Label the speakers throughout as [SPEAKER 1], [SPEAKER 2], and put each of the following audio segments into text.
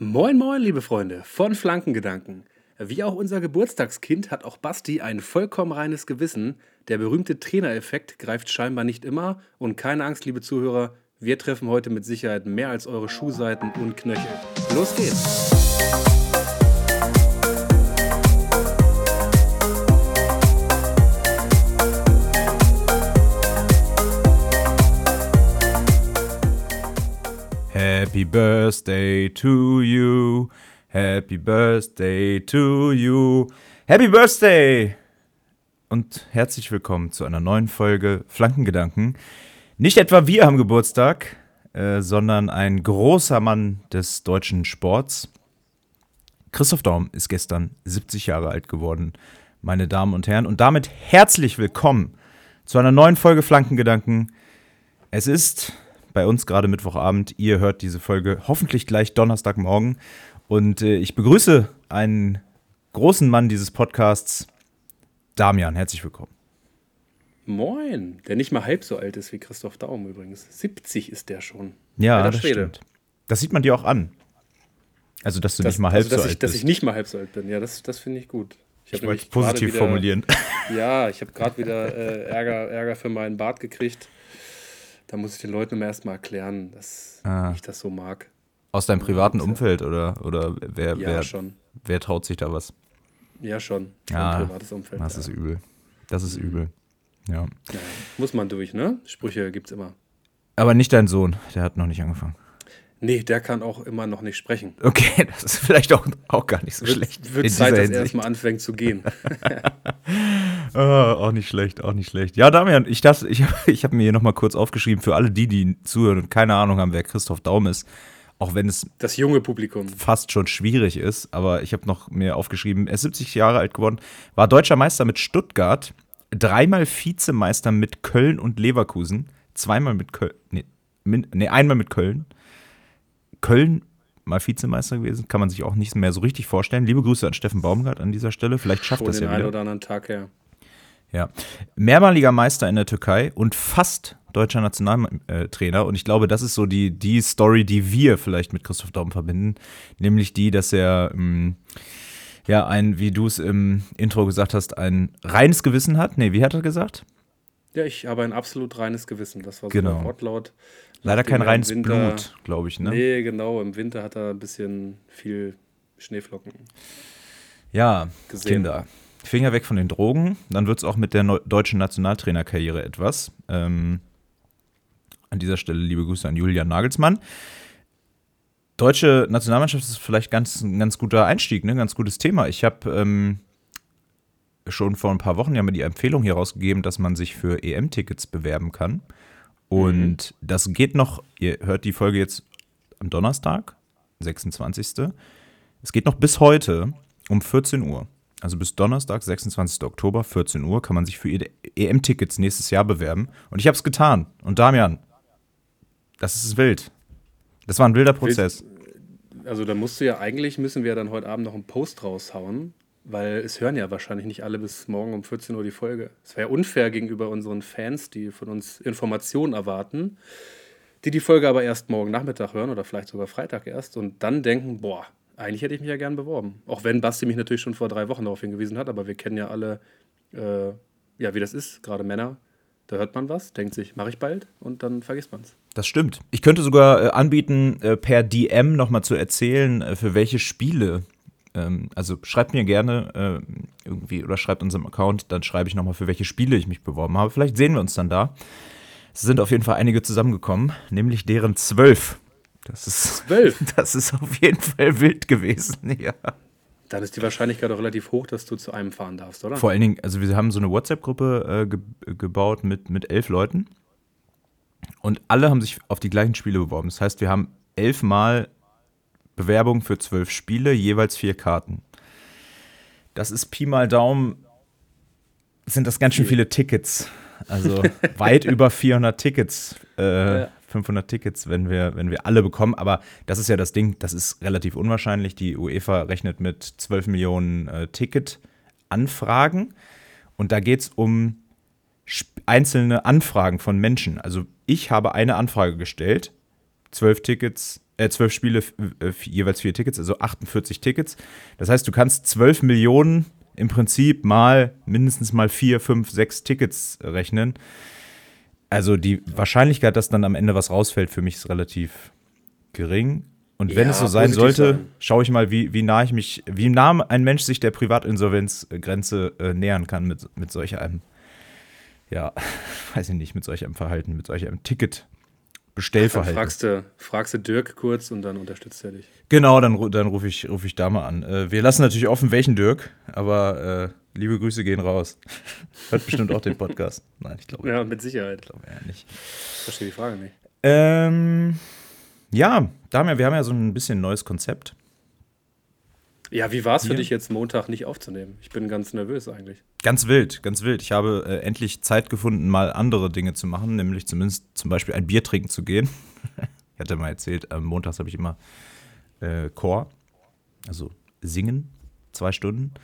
[SPEAKER 1] Moin, moin, liebe Freunde von Flankengedanken. Wie auch unser Geburtstagskind hat auch Basti ein vollkommen reines Gewissen. Der berühmte Trainereffekt greift scheinbar nicht immer. Und keine Angst, liebe Zuhörer, wir treffen heute mit Sicherheit mehr als eure Schuhseiten und Knöchel. Los geht's!
[SPEAKER 2] Happy Birthday to you. Happy Birthday to you. Happy Birthday! Und herzlich willkommen zu einer neuen Folge Flankengedanken. Nicht etwa wir haben Geburtstag, äh, sondern ein großer Mann des deutschen Sports. Christoph Daum ist gestern 70 Jahre alt geworden, meine Damen und Herren. Und damit herzlich willkommen zu einer neuen Folge Flankengedanken. Es ist bei uns gerade Mittwochabend. Ihr hört diese Folge hoffentlich gleich Donnerstagmorgen. Und äh, ich begrüße einen großen Mann dieses Podcasts, Damian. Herzlich willkommen.
[SPEAKER 1] Moin, der nicht mal halb so alt ist wie Christoph Daum übrigens. 70 ist der schon.
[SPEAKER 2] Ja, das Schwede. stimmt. Das sieht man dir auch an. Also, dass du das, nicht mal halb also,
[SPEAKER 1] so
[SPEAKER 2] alt
[SPEAKER 1] ich,
[SPEAKER 2] bist.
[SPEAKER 1] Dass ich nicht mal halb so alt bin. Ja, das, das finde ich gut.
[SPEAKER 2] Ich, ich wollte es positiv wieder, formulieren.
[SPEAKER 1] Ja, ich habe gerade wieder äh, Ärger, Ärger für meinen Bart gekriegt. Da muss ich den Leuten immer erstmal erklären, dass ah. ich das so mag.
[SPEAKER 2] Aus deinem privaten Umfeld oder, oder wer,
[SPEAKER 1] ja,
[SPEAKER 2] wer,
[SPEAKER 1] schon.
[SPEAKER 2] wer traut sich da was?
[SPEAKER 1] Ja, schon.
[SPEAKER 2] Ja, privates Umfeld. Das ja. ist übel. Das ist übel. Ja. ja.
[SPEAKER 1] Muss man durch, ne? Sprüche gibt's immer.
[SPEAKER 2] Aber nicht dein Sohn, der hat noch nicht angefangen.
[SPEAKER 1] Nee, der kann auch immer noch nicht sprechen.
[SPEAKER 2] Okay, das ist vielleicht auch, auch gar nicht so
[SPEAKER 1] wird,
[SPEAKER 2] schlecht.
[SPEAKER 1] Wird Zeit, dass er erstmal anfängt zu gehen.
[SPEAKER 2] oh, auch nicht schlecht, auch nicht schlecht. Ja, Damian, ich ich, ich habe mir hier nochmal kurz aufgeschrieben, für alle die, die zuhören und keine Ahnung haben, wer Christoph Daum ist, auch wenn es
[SPEAKER 1] das junge Publikum
[SPEAKER 2] fast schon schwierig ist, aber ich habe noch mir aufgeschrieben, er ist 70 Jahre alt geworden, war deutscher Meister mit Stuttgart, dreimal Vizemeister mit Köln und Leverkusen, zweimal mit Köln, nee, nee einmal mit Köln Köln mal Vizemeister gewesen, kann man sich auch nicht mehr so richtig vorstellen. Liebe Grüße an Steffen Baumgart an dieser Stelle, vielleicht schafft das ja wieder.
[SPEAKER 1] oder anderen Tag her.
[SPEAKER 2] Ja, mehrmaliger Meister in der Türkei und fast deutscher Nationaltrainer. Und ich glaube, das ist so die, die Story, die wir vielleicht mit Christoph Daum verbinden. Nämlich die, dass er ähm, ja ein, wie du es im Intro gesagt hast, ein reines Gewissen hat. Nee, wie hat er gesagt?
[SPEAKER 1] Ja, ich habe ein absolut reines Gewissen. Das war so
[SPEAKER 2] genau.
[SPEAKER 1] der Wortlaut.
[SPEAKER 2] Leider kein reines Winter, Blut, glaube ich, ne?
[SPEAKER 1] Nee, genau. Im Winter hat er ein bisschen viel Schneeflocken.
[SPEAKER 2] Ja, gesehen. Kinder. Finger weg von den Drogen. Dann wird es auch mit der deutschen Nationaltrainerkarriere etwas. Ähm, an dieser Stelle liebe Grüße an Julian Nagelsmann. Deutsche Nationalmannschaft ist vielleicht ganz, ein ganz guter Einstieg, ne? ganz gutes Thema. Ich habe ähm, schon vor ein paar Wochen ja mal die Empfehlung hier rausgegeben, dass man sich für EM-Tickets bewerben kann. Und mhm. das geht noch, ihr hört die Folge jetzt am Donnerstag, 26. Es geht noch bis heute um 14 Uhr. Also bis Donnerstag, 26. Oktober, 14 Uhr, kann man sich für EM-Tickets nächstes Jahr bewerben. Und ich habe es getan. Und Damian, das ist wild. Das war ein wilder Prozess.
[SPEAKER 1] Also da musst du ja eigentlich, müssen wir dann heute Abend noch einen Post raushauen, weil es hören ja wahrscheinlich nicht alle bis morgen um 14 Uhr die Folge. Es wäre unfair gegenüber unseren Fans, die von uns Informationen erwarten, die die Folge aber erst morgen Nachmittag hören oder vielleicht sogar Freitag erst und dann denken, boah, eigentlich hätte ich mich ja gern beworben. Auch wenn Basti mich natürlich schon vor drei Wochen darauf hingewiesen hat, aber wir kennen ja alle, äh, ja, wie das ist, gerade Männer. Da hört man was, denkt sich, mache ich bald und dann vergisst man es.
[SPEAKER 2] Das stimmt. Ich könnte sogar äh, anbieten, äh, per DM nochmal zu erzählen, äh, für welche Spiele ähm, also schreibt mir gerne äh, irgendwie oder schreibt unserem Account, dann schreibe ich nochmal, für welche Spiele ich mich beworben habe. Vielleicht sehen wir uns dann da. Es sind auf jeden Fall einige zusammengekommen, nämlich deren zwölf. Das ist, zwölf? Das ist auf jeden Fall wild gewesen, ja.
[SPEAKER 1] Dann ist die Wahrscheinlichkeit auch relativ hoch, dass du zu einem fahren darfst, oder?
[SPEAKER 2] Vor allen Dingen, also wir haben so eine WhatsApp-Gruppe äh, ge gebaut mit, mit elf Leuten. Und alle haben sich auf die gleichen Spiele beworben. Das heißt, wir haben elfmal Bewerbung für zwölf Spiele, jeweils vier Karten. Das ist Pi mal Daumen, sind das ganz schön viele Tickets. Also weit über 400 Tickets, äh, ja. 500 Tickets, wenn wir, wenn wir alle bekommen. Aber das ist ja das Ding, das ist relativ unwahrscheinlich. Die UEFA rechnet mit 12 Millionen äh, Ticket-Anfragen. Und da geht es um einzelne Anfragen von Menschen. Also ich habe eine Anfrage gestellt, zwölf Tickets äh, zwölf Spiele, äh, jeweils vier Tickets, also 48 Tickets. Das heißt, du kannst 12 Millionen im Prinzip mal mindestens mal vier, fünf, sechs Tickets rechnen. Also die Wahrscheinlichkeit, dass dann am Ende was rausfällt, für mich ist relativ gering. Und wenn ja, es so sein sollte, sein. schaue ich mal, wie, wie nah ich mich, wie nah ein Mensch sich der Privatinsolvenzgrenze äh, nähern kann mit, mit solch einem, ja, weiß ich nicht, mit solch einem Verhalten, mit solch einem Ticket. Bestellverhalten.
[SPEAKER 1] Dann fragst du, fragst du Dirk kurz und dann unterstützt er dich.
[SPEAKER 2] Genau, dann, dann rufe ich, ruf ich da mal an. Äh, wir lassen natürlich offen, welchen Dirk, aber äh, liebe Grüße gehen raus. Hört bestimmt auch den Podcast. Nein, ich glaube.
[SPEAKER 1] Ja, mit Sicherheit.
[SPEAKER 2] Ich glaube ja nicht.
[SPEAKER 1] Ich verstehe die Frage nicht.
[SPEAKER 2] Ähm, ja, Damian, wir haben ja so ein bisschen ein neues Konzept.
[SPEAKER 1] Ja, wie war es für dich jetzt Montag nicht aufzunehmen? Ich bin ganz nervös eigentlich.
[SPEAKER 2] Ganz wild, ganz wild. Ich habe äh, endlich Zeit gefunden, mal andere Dinge zu machen, nämlich zumindest zum Beispiel ein Bier trinken zu gehen. ich hatte mal erzählt, am montags habe ich immer äh, Chor, also singen, zwei Stunden.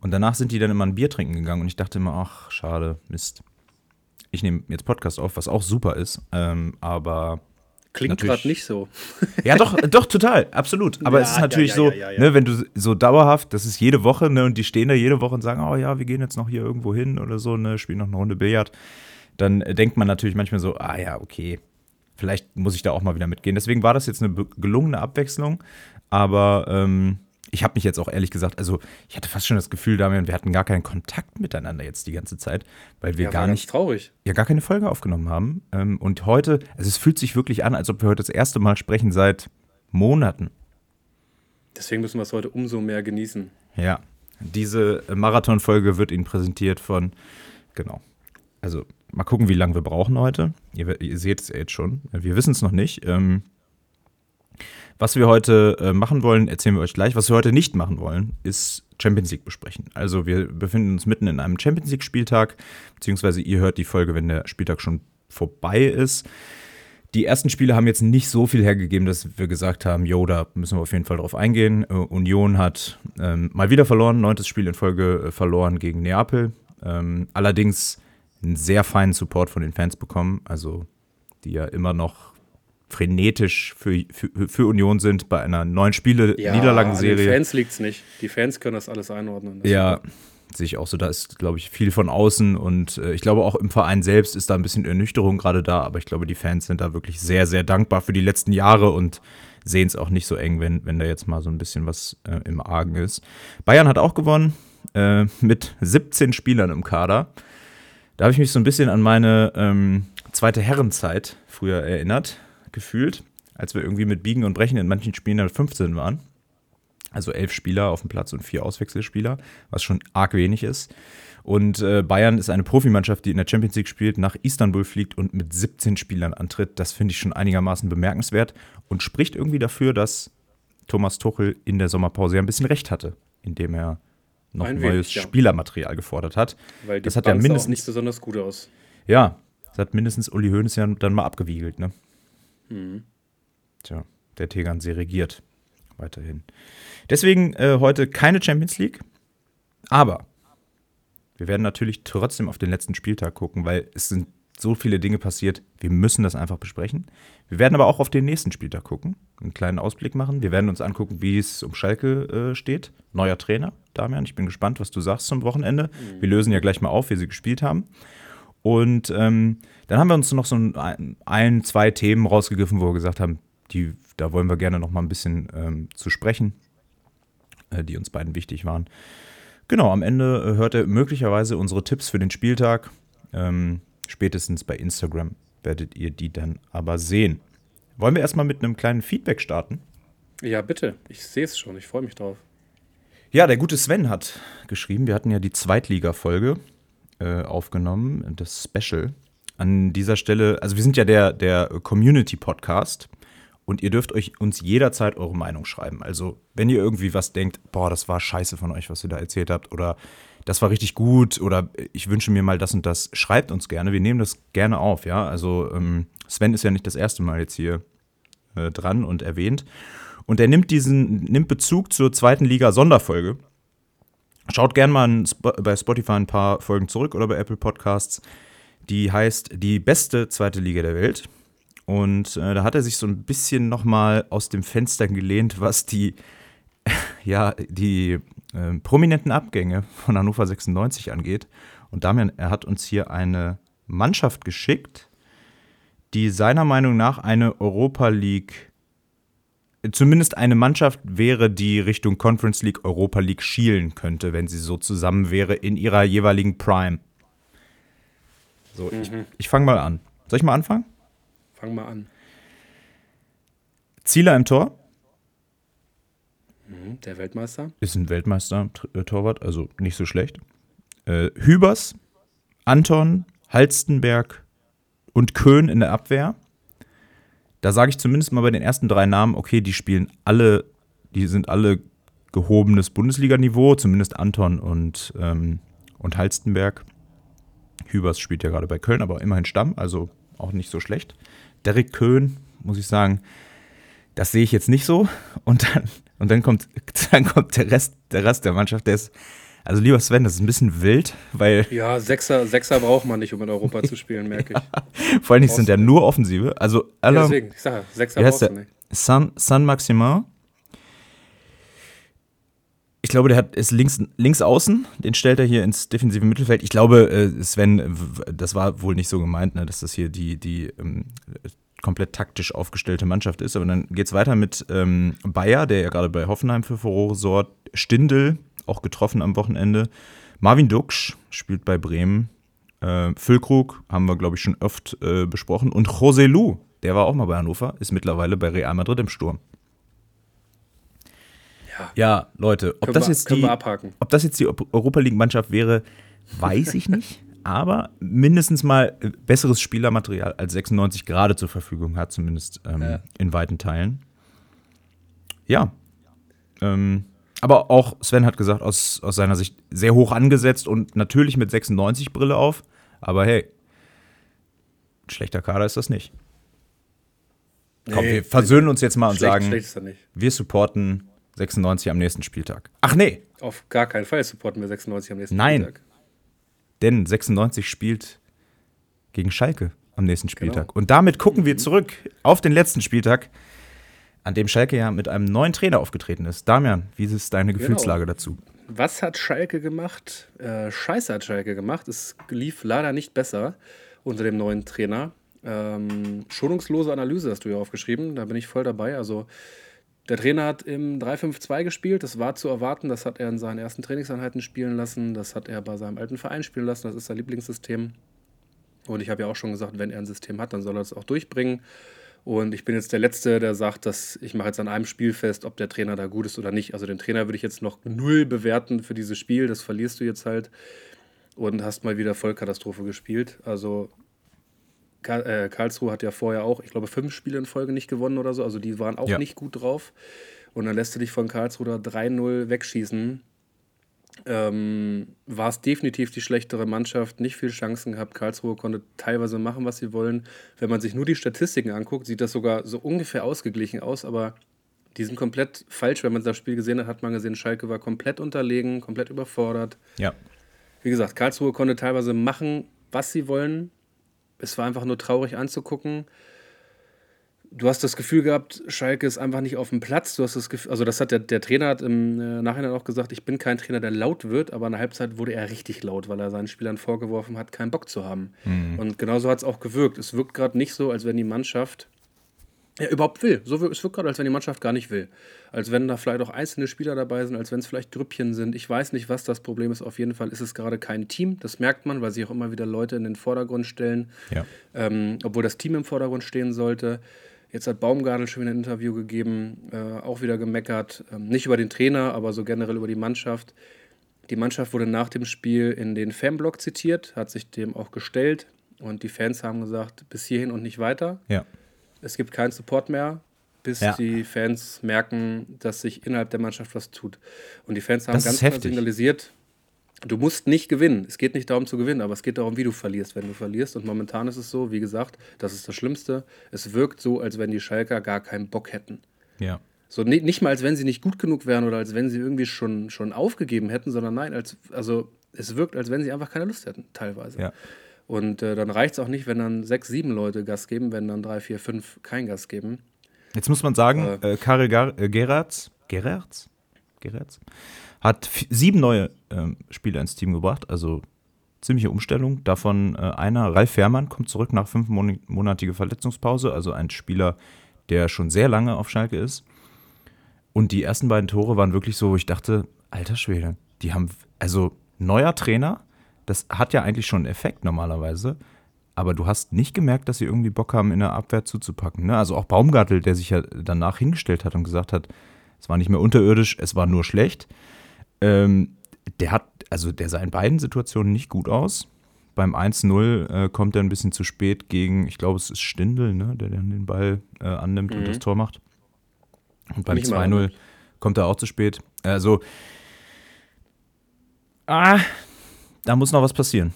[SPEAKER 2] Und danach sind die dann immer ein Bier trinken gegangen und ich dachte immer, ach, schade, Mist. Ich nehme jetzt Podcast auf, was auch super ist, ähm, aber
[SPEAKER 1] Klingt gerade nicht so.
[SPEAKER 2] Ja, doch, doch, total, absolut. Aber ja, es ist natürlich ja, ja, so, ne, wenn du so dauerhaft, das ist jede Woche, ne, und die stehen da jede Woche und sagen, oh ja, wir gehen jetzt noch hier irgendwo hin oder so, ne, spielen noch eine Runde Billard, dann denkt man natürlich manchmal so, ah ja, okay, vielleicht muss ich da auch mal wieder mitgehen. Deswegen war das jetzt eine gelungene Abwechslung, aber ähm, ich habe mich jetzt auch ehrlich gesagt, also ich hatte fast schon das Gefühl, Damian, wir hatten gar keinen Kontakt miteinander jetzt die ganze Zeit, weil wir ja, gar nicht
[SPEAKER 1] traurig.
[SPEAKER 2] ja gar keine Folge aufgenommen haben. Ähm, und heute, also es fühlt sich wirklich an, als ob wir heute das erste Mal sprechen seit Monaten.
[SPEAKER 1] Deswegen müssen wir es heute umso mehr genießen.
[SPEAKER 2] Ja, diese Marathonfolge wird Ihnen präsentiert von, genau. Also mal gucken, wie lange wir brauchen heute. Ihr, ihr seht es ja jetzt schon. Wir wissen es noch nicht. Ähm, was wir heute äh, machen wollen, erzählen wir euch gleich. Was wir heute nicht machen wollen, ist Champions League besprechen. Also wir befinden uns mitten in einem Champions League Spieltag, beziehungsweise ihr hört die Folge, wenn der Spieltag schon vorbei ist. Die ersten Spiele haben jetzt nicht so viel hergegeben, dass wir gesagt haben, jo, da müssen wir auf jeden Fall drauf eingehen. Äh, Union hat ähm, mal wieder verloren, neuntes Spiel in Folge äh, verloren gegen Neapel. Ähm, allerdings einen sehr feinen Support von den Fans bekommen, also die ja immer noch frenetisch für, für, für, Union sind bei einer neuen Spiele-Niederlagenserie.
[SPEAKER 1] Ja, den Fans liegt es nicht. Die Fans können das alles einordnen. Das
[SPEAKER 2] ja, sehe ich auch so. Da ist, glaube ich, viel von außen und äh, ich glaube auch im Verein selbst ist da ein bisschen Ernüchterung gerade da, aber ich glaube, die Fans sind da wirklich sehr, sehr dankbar für die letzten Jahre und sehen es auch nicht so eng, wenn, wenn da jetzt mal so ein bisschen was äh, im Argen ist. Bayern hat auch gewonnen äh, mit 17 Spielern im Kader. Da habe ich mich so ein bisschen an meine ähm, zweite Herrenzeit früher erinnert gefühlt, als wir irgendwie mit Biegen und Brechen in manchen Spielen dann 15 waren. Also elf Spieler auf dem Platz und vier Auswechselspieler, was schon arg wenig ist. Und äh, Bayern ist eine Profimannschaft, die in der Champions League spielt, nach Istanbul fliegt und mit 17 Spielern antritt. Das finde ich schon einigermaßen bemerkenswert und spricht irgendwie dafür, dass Thomas Tuchel in der Sommerpause ja ein bisschen recht hatte, indem er noch ein neues ja. Spielermaterial gefordert hat.
[SPEAKER 1] Weil das hat ja mindestens nicht besonders gut aus.
[SPEAKER 2] Ja, das hat mindestens Uli Hoeneß ja dann mal abgewiegelt, ne? Mhm. Tja, der Tegernsee regiert weiterhin. Deswegen äh, heute keine Champions League, aber wir werden natürlich trotzdem auf den letzten Spieltag gucken, weil es sind so viele Dinge passiert. Wir müssen das einfach besprechen. Wir werden aber auch auf den nächsten Spieltag gucken, einen kleinen Ausblick machen. Wir werden uns angucken, wie es um Schalke äh, steht. Neuer Trainer, Damian. Ich bin gespannt, was du sagst zum Wochenende. Mhm. Wir lösen ja gleich mal auf, wie sie gespielt haben. Und ähm, dann haben wir uns noch so ein, ein, zwei Themen rausgegriffen, wo wir gesagt haben, die, da wollen wir gerne noch mal ein bisschen ähm, zu sprechen, äh, die uns beiden wichtig waren. Genau, am Ende äh, hört ihr möglicherweise unsere Tipps für den Spieltag. Ähm, spätestens bei Instagram werdet ihr die dann aber sehen. Wollen wir erstmal mit einem kleinen Feedback starten?
[SPEAKER 1] Ja, bitte. Ich sehe es schon. Ich freue mich drauf.
[SPEAKER 2] Ja, der gute Sven hat geschrieben, wir hatten ja die Zweitliga-Folge äh, aufgenommen, das Special. An dieser Stelle, also wir sind ja der, der Community-Podcast und ihr dürft euch uns jederzeit eure Meinung schreiben. Also, wenn ihr irgendwie was denkt, boah, das war scheiße von euch, was ihr da erzählt habt, oder das war richtig gut, oder ich wünsche mir mal das und das, schreibt uns gerne. Wir nehmen das gerne auf, ja. Also, ähm, Sven ist ja nicht das erste Mal jetzt hier äh, dran und erwähnt. Und er nimmt diesen, nimmt Bezug zur zweiten Liga Sonderfolge Schaut gerne mal bei Spotify ein paar Folgen zurück oder bei Apple Podcasts. Die heißt Die beste zweite Liga der Welt. Und äh, da hat er sich so ein bisschen nochmal aus dem Fenster gelehnt, was die, ja, die äh, prominenten Abgänge von Hannover 96 angeht. Und Damian, er hat uns hier eine Mannschaft geschickt, die seiner Meinung nach eine Europa League, zumindest eine Mannschaft wäre, die Richtung Conference League, Europa League schielen könnte, wenn sie so zusammen wäre in ihrer jeweiligen Prime. So, mhm. ich, ich fange mal an. Soll ich mal anfangen?
[SPEAKER 1] Fang mal an.
[SPEAKER 2] Zieler im Tor.
[SPEAKER 1] Mhm, der Weltmeister.
[SPEAKER 2] Ist ein Weltmeister-Torwart, also nicht so schlecht. Äh, Hübers, Anton, Halstenberg und Köhn in der Abwehr. Da sage ich zumindest mal bei den ersten drei Namen, okay, die spielen alle, die sind alle gehobenes Bundesliganiveau, zumindest Anton und, ähm, und Halstenberg. Hübers spielt ja gerade bei Köln, aber immerhin Stamm, also auch nicht so schlecht. Derek Köhn, muss ich sagen, das sehe ich jetzt nicht so. Und dann, und dann kommt, dann kommt der Rest, der Rest der Mannschaft, der ist, also lieber Sven, das ist ein bisschen wild, weil.
[SPEAKER 1] Ja, Sechser, Sechser braucht man nicht, um in Europa zu spielen, merke
[SPEAKER 2] ich. Vor allem sind ja nur Offensive. Also alle,
[SPEAKER 1] ja, deswegen, ich sage, Sechser brauchst du nicht.
[SPEAKER 2] San, San Maximin. Ich glaube, der hat ist links, links außen, den stellt er hier ins defensive Mittelfeld. Ich glaube, äh, Sven, das war wohl nicht so gemeint, ne, dass das hier die, die ähm, komplett taktisch aufgestellte Mannschaft ist. Aber dann geht es weiter mit ähm, Bayer, der ja gerade bei Hoffenheim für Furore sorgt. Stindel, auch getroffen am Wochenende. Marvin Duksch spielt bei Bremen. Äh, Füllkrug haben wir, glaube ich, schon oft äh, besprochen. Und José Lu, der war auch mal bei Hannover, ist mittlerweile bei Real Madrid im Sturm. Ja, ja Leute, ob das, wir, jetzt die, ob das jetzt die Europa League-Mannschaft wäre, weiß ich nicht aber mindestens mal äh, besseres Spielermaterial als 96 gerade zur Verfügung hat, zumindest ähm, ja. in weiten Teilen. Ja. Ähm, aber auch Sven hat gesagt, aus, aus seiner Sicht sehr hoch angesetzt und natürlich mit 96 Brille auf. Aber hey, schlechter Kader ist das nicht. Komm, nee, wir versöhnen uns jetzt mal und sagen, wir supporten 96 am nächsten Spieltag. Ach nee.
[SPEAKER 1] Auf gar keinen Fall supporten wir 96 am nächsten
[SPEAKER 2] Nein.
[SPEAKER 1] Spieltag.
[SPEAKER 2] Denn 96 spielt gegen Schalke am nächsten Spieltag. Genau. Und damit gucken wir mhm. zurück auf den letzten Spieltag, an dem Schalke ja mit einem neuen Trainer aufgetreten ist. Damian, wie ist deine genau. Gefühlslage genau. dazu?
[SPEAKER 1] Was hat Schalke gemacht? Äh, Scheiße hat Schalke gemacht. Es lief leider nicht besser unter dem neuen Trainer. Ähm, schonungslose Analyse hast du ja aufgeschrieben. Da bin ich voll dabei. Also der Trainer hat im 3-5-2 gespielt, das war zu erwarten, das hat er in seinen ersten Trainingseinheiten spielen lassen, das hat er bei seinem alten Verein spielen lassen, das ist sein Lieblingssystem. Und ich habe ja auch schon gesagt, wenn er ein System hat, dann soll er es auch durchbringen. Und ich bin jetzt der Letzte, der sagt, dass ich mache jetzt an einem Spiel fest, ob der Trainer da gut ist oder nicht. Also den Trainer würde ich jetzt noch null bewerten für dieses Spiel, das verlierst du jetzt halt und hast mal wieder Vollkatastrophe gespielt. Also äh, Karlsruhe hat ja vorher auch, ich glaube, fünf Spiele in Folge nicht gewonnen oder so. Also die waren auch ja. nicht gut drauf. Und dann lässt du dich von Karlsruhe da 3-0 wegschießen. Ähm, war es definitiv die schlechtere Mannschaft, nicht viel Chancen gehabt. Karlsruhe konnte teilweise machen, was sie wollen. Wenn man sich nur die Statistiken anguckt, sieht das sogar so ungefähr ausgeglichen aus, aber die sind komplett falsch. Wenn man das Spiel gesehen hat, hat man gesehen, Schalke war komplett unterlegen, komplett überfordert.
[SPEAKER 2] Ja.
[SPEAKER 1] Wie gesagt, Karlsruhe konnte teilweise machen, was sie wollen es war einfach nur traurig anzugucken. Du hast das Gefühl gehabt, Schalke ist einfach nicht auf dem Platz. Du hast das Gefühl, also das hat der, der Trainer hat im äh, Nachhinein auch gesagt, ich bin kein Trainer, der laut wird, aber in der Halbzeit wurde er richtig laut, weil er seinen Spielern vorgeworfen hat, keinen Bock zu haben. Mhm. Und genauso hat es auch gewirkt. Es wirkt gerade nicht so, als wenn die Mannschaft ja, überhaupt will. So, es wirkt gerade, als wenn die Mannschaft gar nicht will. Als wenn da vielleicht auch einzelne Spieler dabei sind, als wenn es vielleicht Grüppchen sind. Ich weiß nicht, was das Problem ist. Auf jeden Fall ist es gerade kein Team. Das merkt man, weil sich auch immer wieder Leute in den Vordergrund stellen.
[SPEAKER 2] Ja.
[SPEAKER 1] Ähm, obwohl das Team im Vordergrund stehen sollte. Jetzt hat Baumgartel schon wieder ein Interview gegeben, äh, auch wieder gemeckert. Ähm, nicht über den Trainer, aber so generell über die Mannschaft. Die Mannschaft wurde nach dem Spiel in den Fanblock zitiert, hat sich dem auch gestellt. Und die Fans haben gesagt, bis hierhin und nicht weiter.
[SPEAKER 2] Ja
[SPEAKER 1] es gibt keinen Support mehr, bis ja. die Fans merken, dass sich innerhalb der Mannschaft was tut. Und die Fans haben das ganz klar signalisiert, du musst nicht gewinnen. Es geht nicht darum zu gewinnen, aber es geht darum, wie du verlierst, wenn du verlierst. Und momentan ist es so, wie gesagt, das ist das Schlimmste. Es wirkt so, als wenn die Schalker gar keinen Bock hätten.
[SPEAKER 2] Ja.
[SPEAKER 1] So nicht, nicht mal, als wenn sie nicht gut genug wären oder als wenn sie irgendwie schon, schon aufgegeben hätten, sondern nein, als, also es wirkt, als wenn sie einfach keine Lust hätten, teilweise.
[SPEAKER 2] Ja.
[SPEAKER 1] Und äh, dann reicht es auch nicht, wenn dann sechs, sieben Leute Gas geben, wenn dann drei, vier, fünf kein Gas geben.
[SPEAKER 2] Jetzt muss man sagen, äh, äh Karel Gar äh, Gerards, Gerards, Gerards hat sieben neue ähm, Spieler ins Team gebracht, also ziemliche Umstellung. Davon äh, einer, Ralf Fährmann, kommt zurück nach fünfmonatige Verletzungspause, also ein Spieler, der schon sehr lange auf Schalke ist. Und die ersten beiden Tore waren wirklich so, wo ich dachte, alter Schwede, die haben, also neuer Trainer, das hat ja eigentlich schon einen Effekt normalerweise, aber du hast nicht gemerkt, dass sie irgendwie Bock haben, in der Abwehr zuzupacken. Ne? Also auch Baumgartel, der sich ja danach hingestellt hat und gesagt hat, es war nicht mehr unterirdisch, es war nur schlecht. Ähm, der hat, also der sah in beiden Situationen nicht gut aus. Beim 1-0 äh, kommt er ein bisschen zu spät gegen, ich glaube, es ist Stindel, ne, der dann den Ball äh, annimmt mhm. und das Tor macht. Und beim 2-0 kommt er auch zu spät. Also, ah, da muss noch was passieren.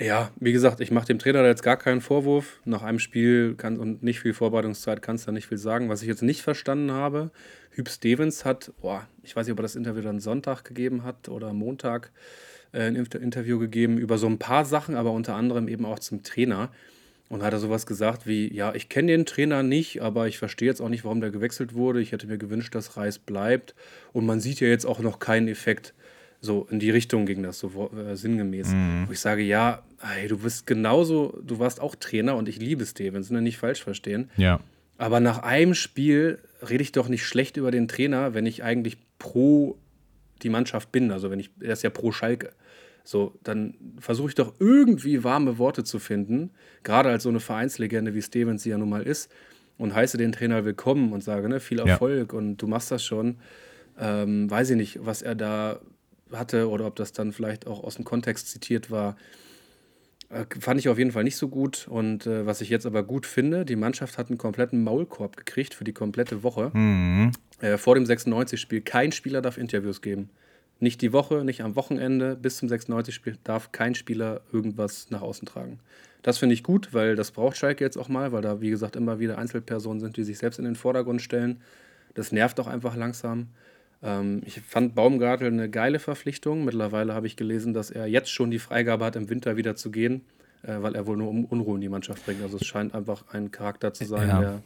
[SPEAKER 1] Ja, wie gesagt, ich mache dem Trainer da jetzt gar keinen Vorwurf. Nach einem Spiel kann, und nicht viel Vorbereitungszeit kannst du da nicht viel sagen. Was ich jetzt nicht verstanden habe, Hüb Stevens hat, boah, ich weiß nicht, ob er das Interview dann Sonntag gegeben hat oder Montag äh, ein Interview gegeben über so ein paar Sachen, aber unter anderem eben auch zum Trainer. Und hat er sowas gesagt wie, ja, ich kenne den Trainer nicht, aber ich verstehe jetzt auch nicht, warum der gewechselt wurde. Ich hätte mir gewünscht, dass Reis bleibt. Und man sieht ja jetzt auch noch keinen Effekt. So in die Richtung ging das so äh, sinngemäß. Mhm. Wo ich sage, ja, ey, du bist genauso, du warst auch Trainer und ich liebe Stevens, ne, nicht falsch verstehen.
[SPEAKER 2] Ja.
[SPEAKER 1] Aber nach einem Spiel rede ich doch nicht schlecht über den Trainer, wenn ich eigentlich pro die Mannschaft bin. Also wenn ich, er ist ja pro Schalke. So, dann versuche ich doch irgendwie warme Worte zu finden, gerade als so eine Vereinslegende wie Stevens sie ja nun mal ist, und heiße den Trainer willkommen und sage, ne, viel Erfolg ja. und du machst das schon. Ähm, weiß ich nicht, was er da hatte oder ob das dann vielleicht auch aus dem Kontext zitiert war. Äh, fand ich auf jeden Fall nicht so gut. Und äh, was ich jetzt aber gut finde, die Mannschaft hat einen kompletten Maulkorb gekriegt für die komplette Woche. Mhm. Äh, vor dem 96-Spiel. Kein Spieler darf Interviews geben. Nicht die Woche, nicht am Wochenende. Bis zum 96-Spiel darf kein Spieler irgendwas nach außen tragen. Das finde ich gut, weil das braucht Schalke jetzt auch mal, weil da, wie gesagt, immer wieder Einzelpersonen sind, die sich selbst in den Vordergrund stellen. Das nervt auch einfach langsam. Ähm, ich fand Baumgartel eine geile Verpflichtung. Mittlerweile habe ich gelesen, dass er jetzt schon die Freigabe hat, im Winter wieder zu gehen, äh, weil er wohl nur Unruhe in die Mannschaft bringt. Also es scheint einfach ein Charakter zu sein, ja. der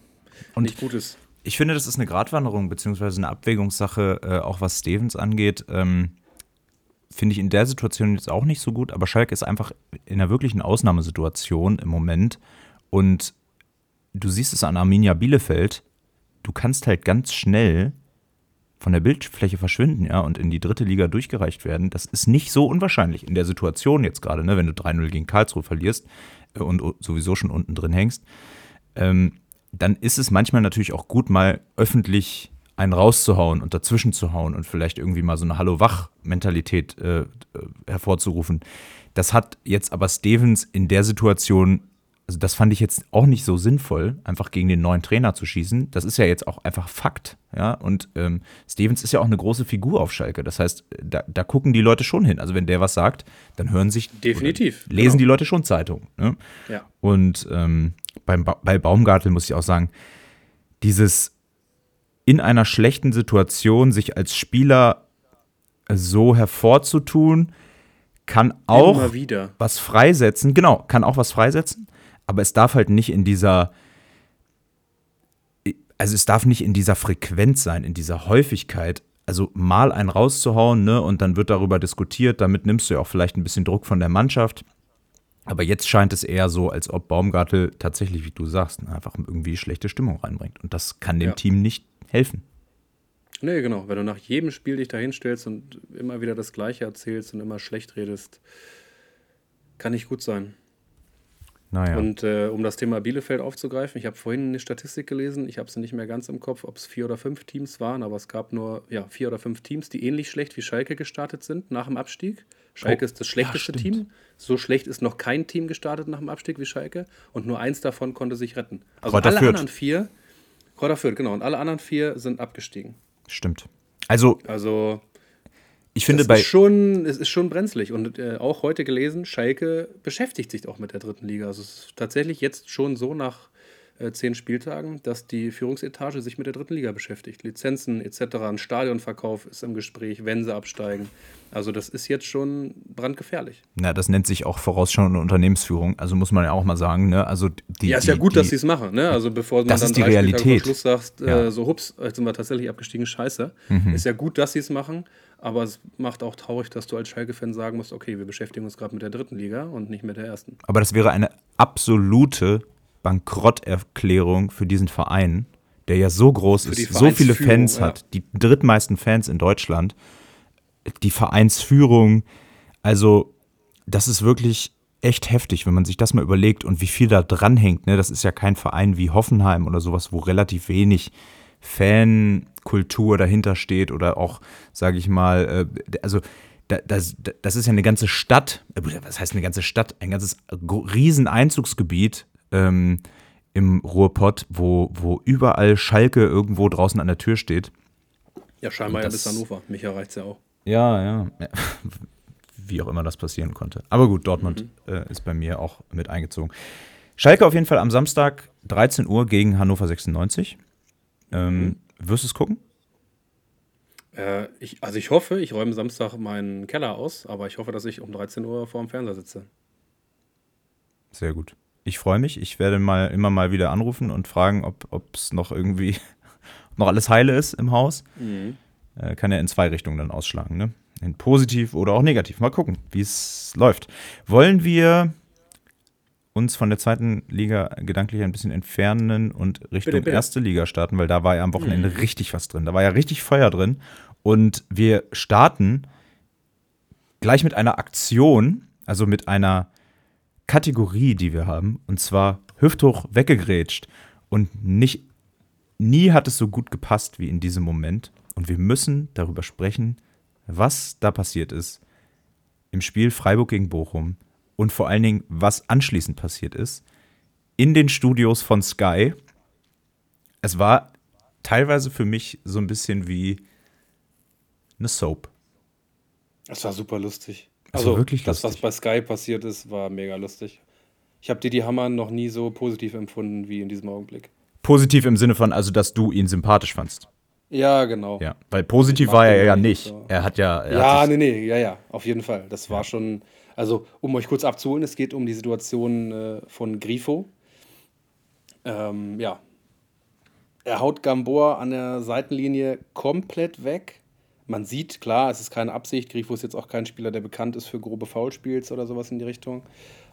[SPEAKER 1] Und nicht gut ist.
[SPEAKER 2] Ich finde, das ist eine Gratwanderung beziehungsweise eine Abwägungssache, äh, auch was Stevens angeht. Ähm, finde ich in der Situation jetzt auch nicht so gut, aber Schalke ist einfach in einer wirklichen Ausnahmesituation im Moment. Und du siehst es an Arminia Bielefeld, du kannst halt ganz schnell von der Bildfläche verschwinden, ja, und in die dritte Liga durchgereicht werden, das ist nicht so unwahrscheinlich in der Situation jetzt gerade, ne, wenn du 3-0 gegen Karlsruhe verlierst äh, und sowieso schon unten drin hängst, ähm, dann ist es manchmal natürlich auch gut, mal öffentlich einen rauszuhauen und dazwischen zu hauen und vielleicht irgendwie mal so eine Hallo-Wach-Mentalität äh, äh hervorzurufen. Das hat jetzt aber Stevens in der Situation also das fand ich jetzt auch nicht so sinnvoll, einfach gegen den neuen Trainer zu schießen. Das ist ja jetzt auch einfach Fakt, ja. Und ähm, Stevens ist ja auch eine große Figur auf Schalke. Das heißt, da, da, gucken die Leute schon hin. Also wenn der was sagt, dann hören sich
[SPEAKER 1] definitiv
[SPEAKER 2] lesen genau. die Leute schon Zeitungen. Ne?
[SPEAKER 1] Ja.
[SPEAKER 2] Und ähm, beim ba bei Baumgartel muss ich auch sagen, dieses in einer schlechten Situation sich als Spieler so hervorzutun, kann auch was freisetzen. Genau, kann auch was freisetzen aber es darf halt nicht in dieser, also es darf nicht in dieser Frequenz sein, in dieser Häufigkeit. Also mal einen rauszuhauen, ne, und dann wird darüber diskutiert, damit nimmst du ja auch vielleicht ein bisschen Druck von der Mannschaft. Aber jetzt scheint es eher so, als ob Baumgartel tatsächlich, wie du sagst, ne, einfach irgendwie schlechte Stimmung reinbringt. Und das kann dem ja. Team nicht helfen.
[SPEAKER 1] Nee, genau. Wenn du nach jedem Spiel dich dahinstellst und immer wieder das Gleiche erzählst und immer schlecht redest, kann nicht gut sein.
[SPEAKER 2] Naja.
[SPEAKER 1] Und äh, um das Thema Bielefeld aufzugreifen, ich habe vorhin eine Statistik gelesen, ich habe sie nicht mehr ganz im Kopf, ob es vier oder fünf Teams waren, aber es gab nur ja, vier oder fünf Teams, die ähnlich schlecht wie Schalke gestartet sind nach dem Abstieg. Schalke oh, ist das schlechteste ja, Team. So schlecht ist noch kein Team gestartet nach dem Abstieg wie Schalke und nur eins davon konnte sich retten. Also Kräuter alle Fürth. anderen vier, Kräuter Fürth, genau, und alle anderen vier sind abgestiegen.
[SPEAKER 2] Stimmt. Also,
[SPEAKER 1] also
[SPEAKER 2] ich finde
[SPEAKER 1] das
[SPEAKER 2] bei.
[SPEAKER 1] Ist schon, es ist schon brenzlig. Und äh, auch heute gelesen, Schalke beschäftigt sich auch mit der dritten Liga. Also es ist tatsächlich jetzt schon so nach äh, zehn Spieltagen, dass die Führungsetage sich mit der dritten Liga beschäftigt. Lizenzen etc., ein Stadionverkauf ist im Gespräch, wenn sie absteigen. Also das ist jetzt schon brandgefährlich.
[SPEAKER 2] Na, das nennt sich auch vorausschauende Unternehmensführung. Also muss man ja auch mal sagen. Ne? Also
[SPEAKER 1] die, ja, ist ja gut, die, dass sie es machen. Ne? Also bevor man
[SPEAKER 2] das dann ist die Realität.
[SPEAKER 1] Schluss sagt, äh, ja. äh, so hups, jetzt sind wir tatsächlich abgestiegen, scheiße. Mhm. Ist ja gut, dass sie es machen. Aber es macht auch traurig, dass du als Schalke-Fan sagen musst, okay, wir beschäftigen uns gerade mit der dritten Liga und nicht mit der ersten.
[SPEAKER 2] Aber das wäre eine absolute Bankrotterklärung für diesen Verein, der ja so groß ist, so viele Fans ja. hat, die drittmeisten Fans in Deutschland, die Vereinsführung. Also, das ist wirklich echt heftig, wenn man sich das mal überlegt und wie viel da dranhängt. Ne? Das ist ja kein Verein wie Hoffenheim oder sowas, wo relativ wenig Fankultur dahinter steht oder auch, sage ich mal, äh, also das, das ist ja eine ganze Stadt, äh, was heißt eine ganze Stadt, ein ganzes Rieseneinzugsgebiet ähm, im Ruhrpott, wo, wo überall Schalke irgendwo draußen an der Tür steht.
[SPEAKER 1] Ja, scheinbar ja bis Hannover. Mich erreicht es ja auch.
[SPEAKER 2] Ja, ja, ja. Wie auch immer das passieren konnte. Aber gut, Dortmund mhm. äh, ist bei mir auch mit eingezogen. Schalke auf jeden Fall am Samstag 13 Uhr gegen Hannover 96. Ähm, mhm. Wirst du es gucken?
[SPEAKER 1] Äh, ich, also ich hoffe, ich räume Samstag meinen Keller aus, aber ich hoffe, dass ich um 13 Uhr vor dem Fernseher sitze.
[SPEAKER 2] Sehr gut. Ich freue mich. Ich werde mal immer mal wieder anrufen und fragen, ob es noch irgendwie noch alles heile ist im Haus. Mhm. Äh, kann ja in zwei Richtungen dann ausschlagen, ne? In positiv oder auch negativ. Mal gucken, wie es läuft. Wollen wir uns von der zweiten Liga gedanklich ein bisschen entfernen und Richtung bitte, bitte. erste Liga starten, weil da war ja am Wochenende mhm. richtig was drin. Da war ja richtig Feuer drin. Und wir starten gleich mit einer Aktion, also mit einer Kategorie, die wir haben, und zwar hüfthoch weggegrätscht. Und nicht, nie hat es so gut gepasst wie in diesem Moment. Und wir müssen darüber sprechen, was da passiert ist im Spiel Freiburg gegen Bochum und vor allen Dingen, was anschließend passiert ist in den Studios von Sky. Es war teilweise für mich so ein bisschen wie eine Soap.
[SPEAKER 1] Das war super lustig.
[SPEAKER 2] Das also wirklich
[SPEAKER 1] das, lustig. was bei Sky passiert ist, war mega lustig. Ich habe dir die Hammer noch nie so positiv empfunden wie in diesem Augenblick.
[SPEAKER 2] Positiv im Sinne von, also, dass du ihn sympathisch fandst.
[SPEAKER 1] Ja, genau.
[SPEAKER 2] Ja, weil positiv war er ja nicht. So. Er hat ja. Er
[SPEAKER 1] ja, hat nee, nee, ja, ja, auf jeden Fall. Das war schon. Also, um euch kurz abzuholen, es geht um die Situation äh, von Grifo. Ähm, ja. Er haut Gamboa an der Seitenlinie komplett weg man sieht, klar, es ist keine Absicht. Grifo ist jetzt auch kein Spieler, der bekannt ist für grobe Foulspiels oder sowas in die Richtung.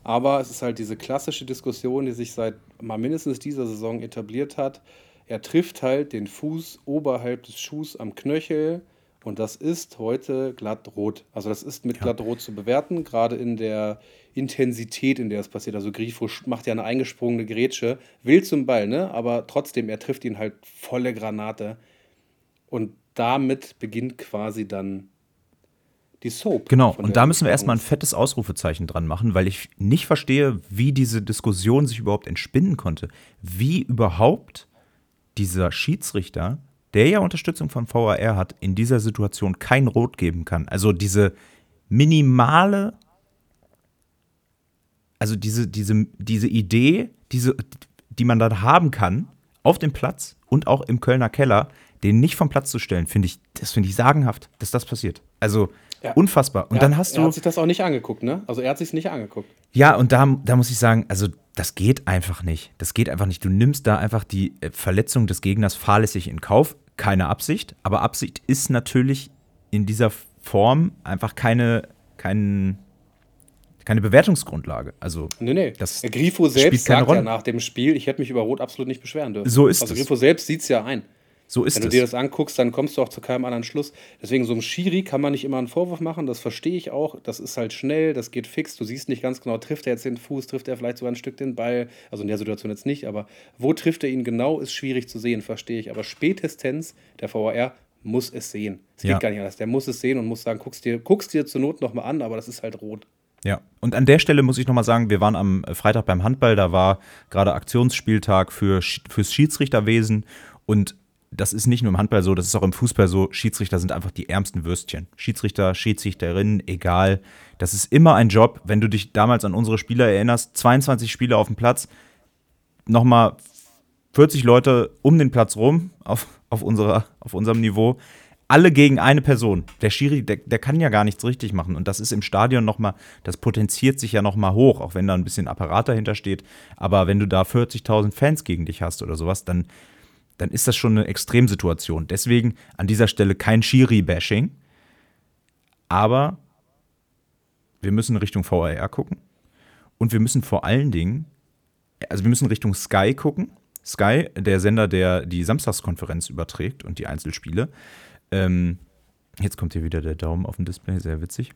[SPEAKER 1] Aber es ist halt diese klassische Diskussion, die sich seit mal mindestens dieser Saison etabliert hat. Er trifft halt den Fuß oberhalb des Schuhs am Knöchel und das ist heute glatt rot. Also das ist mit ja. glatt rot zu bewerten, gerade in der Intensität, in der es passiert. Also Grifo macht ja eine eingesprungene Grätsche, will zum Ball, ne? aber trotzdem, er trifft ihn halt volle Granate. Und damit beginnt quasi dann die Soap.
[SPEAKER 2] Genau, und da müssen wir erstmal ein fettes Ausrufezeichen dran machen, weil ich nicht verstehe, wie diese Diskussion sich überhaupt entspinnen konnte. Wie überhaupt dieser Schiedsrichter, der ja Unterstützung von VAR hat, in dieser Situation kein Rot geben kann. Also diese minimale, also diese, diese, diese Idee, diese, die man dann haben kann, auf dem Platz und auch im Kölner Keller, den nicht vom Platz zu stellen, finde ich, das finde ich sagenhaft, dass das passiert. Also ja. unfassbar. Und
[SPEAKER 1] ja,
[SPEAKER 2] dann hast du.
[SPEAKER 1] Er hat sich das auch nicht angeguckt, ne? Also er hat sich nicht angeguckt.
[SPEAKER 2] Ja, und da, da muss ich sagen, also das geht einfach nicht. Das geht einfach nicht. Du nimmst da einfach die äh, Verletzung des Gegners fahrlässig in Kauf. Keine Absicht, aber Absicht ist natürlich in dieser Form einfach keine, kein, keine Bewertungsgrundlage. Also,
[SPEAKER 1] nee, nee. Das Grifo selbst sagt Rolle. ja nach dem Spiel, ich hätte mich über Rot absolut nicht beschweren dürfen.
[SPEAKER 2] So ist
[SPEAKER 1] also
[SPEAKER 2] es.
[SPEAKER 1] Also Grifo selbst sieht es ja ein.
[SPEAKER 2] So ist
[SPEAKER 1] Wenn du
[SPEAKER 2] es.
[SPEAKER 1] dir das anguckst, dann kommst du auch zu keinem anderen Schluss. Deswegen, so einem Schiri kann man nicht immer einen Vorwurf machen, das verstehe ich auch. Das ist halt schnell, das geht fix. Du siehst nicht ganz genau, trifft er jetzt den Fuß, trifft er vielleicht sogar ein Stück den Ball. Also in der Situation jetzt nicht, aber wo trifft er ihn genau, ist schwierig zu sehen, verstehe ich. Aber spätestens der VAR muss es sehen. Es geht ja. gar nicht anders. Der muss es sehen und muss sagen, guckst dir, guckst dir zur Not nochmal an, aber das ist halt rot.
[SPEAKER 2] Ja, und an der Stelle muss ich nochmal sagen, wir waren am Freitag beim Handball, da war gerade Aktionsspieltag für, fürs Schiedsrichterwesen und das ist nicht nur im Handball so, das ist auch im Fußball so. Schiedsrichter sind einfach die ärmsten Würstchen. Schiedsrichter, Schiedsrichterinnen, egal. Das ist immer ein Job. Wenn du dich damals an unsere Spieler erinnerst, 22 Spieler auf dem Platz, nochmal 40 Leute um den Platz rum auf, auf, unserer, auf unserem Niveau alle gegen eine Person. Der Schiri, der, der kann ja gar nichts richtig machen. Und das ist im Stadion nochmal, das potenziert sich ja nochmal hoch, auch wenn da ein bisschen Apparat dahinter steht. Aber wenn du da 40.000 Fans gegen dich hast oder sowas, dann, dann ist das schon eine Extremsituation. Deswegen an dieser Stelle kein Schiri-Bashing. Aber wir müssen Richtung VAR gucken. Und wir müssen vor allen Dingen, also wir müssen Richtung Sky gucken. Sky, der Sender, der die Samstagskonferenz überträgt und die Einzelspiele. Ähm, jetzt kommt hier wieder der Daumen auf dem Display, sehr witzig.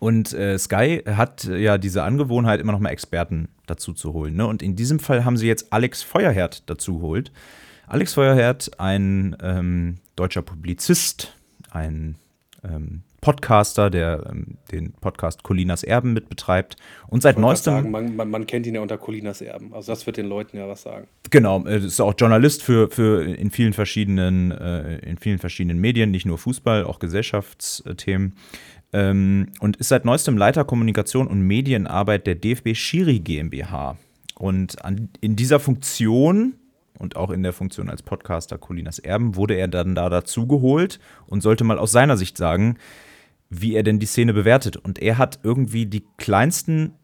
[SPEAKER 2] Und äh, Sky hat ja diese Angewohnheit, immer noch mal Experten dazu zu holen. Ne? Und in diesem Fall haben sie jetzt Alex Feuerherd dazu geholt. Alex Feuerherd, ein ähm, deutscher Publizist, ein ähm, Podcaster, der ähm, den Podcast Colinas Erben mitbetreibt. Und seit neuestem.
[SPEAKER 1] Sagen, man, man, man, kennt ihn ja unter Colinas Erben. Also, das wird den Leuten ja was sagen.
[SPEAKER 2] Genau, äh, ist auch Journalist für, für in, vielen verschiedenen, äh, in vielen verschiedenen Medien, nicht nur Fußball, auch Gesellschaftsthemen. Ähm, und ist seit neuestem Leiter Kommunikation und Medienarbeit der DFB Schiri GmbH. Und an, in dieser Funktion und auch in der Funktion als Podcaster Colinas Erben wurde er dann da dazugeholt und sollte mal aus seiner Sicht sagen, wie er denn die Szene bewertet. Und er hat irgendwie die kleinsten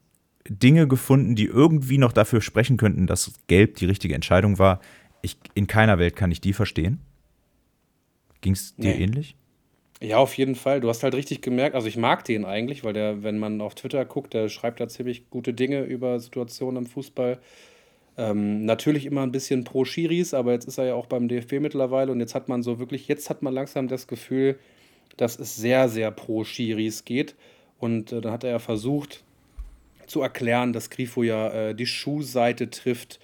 [SPEAKER 2] Dinge gefunden, die irgendwie noch dafür sprechen könnten, dass Gelb die richtige Entscheidung war. Ich, in keiner Welt kann ich die verstehen. Ging es dir nee. ähnlich?
[SPEAKER 1] Ja, auf jeden Fall. Du hast halt richtig gemerkt, also ich mag den eigentlich, weil der, wenn man auf Twitter guckt, der schreibt da ziemlich gute Dinge über Situationen im Fußball. Ähm, natürlich immer ein bisschen pro Schiris, aber jetzt ist er ja auch beim DFB mittlerweile und jetzt hat man so wirklich, jetzt hat man langsam das Gefühl, dass es sehr, sehr pro Schiris geht. Und äh, dann hat er ja versucht zu erklären, dass Grifo ja äh, die Schuhseite trifft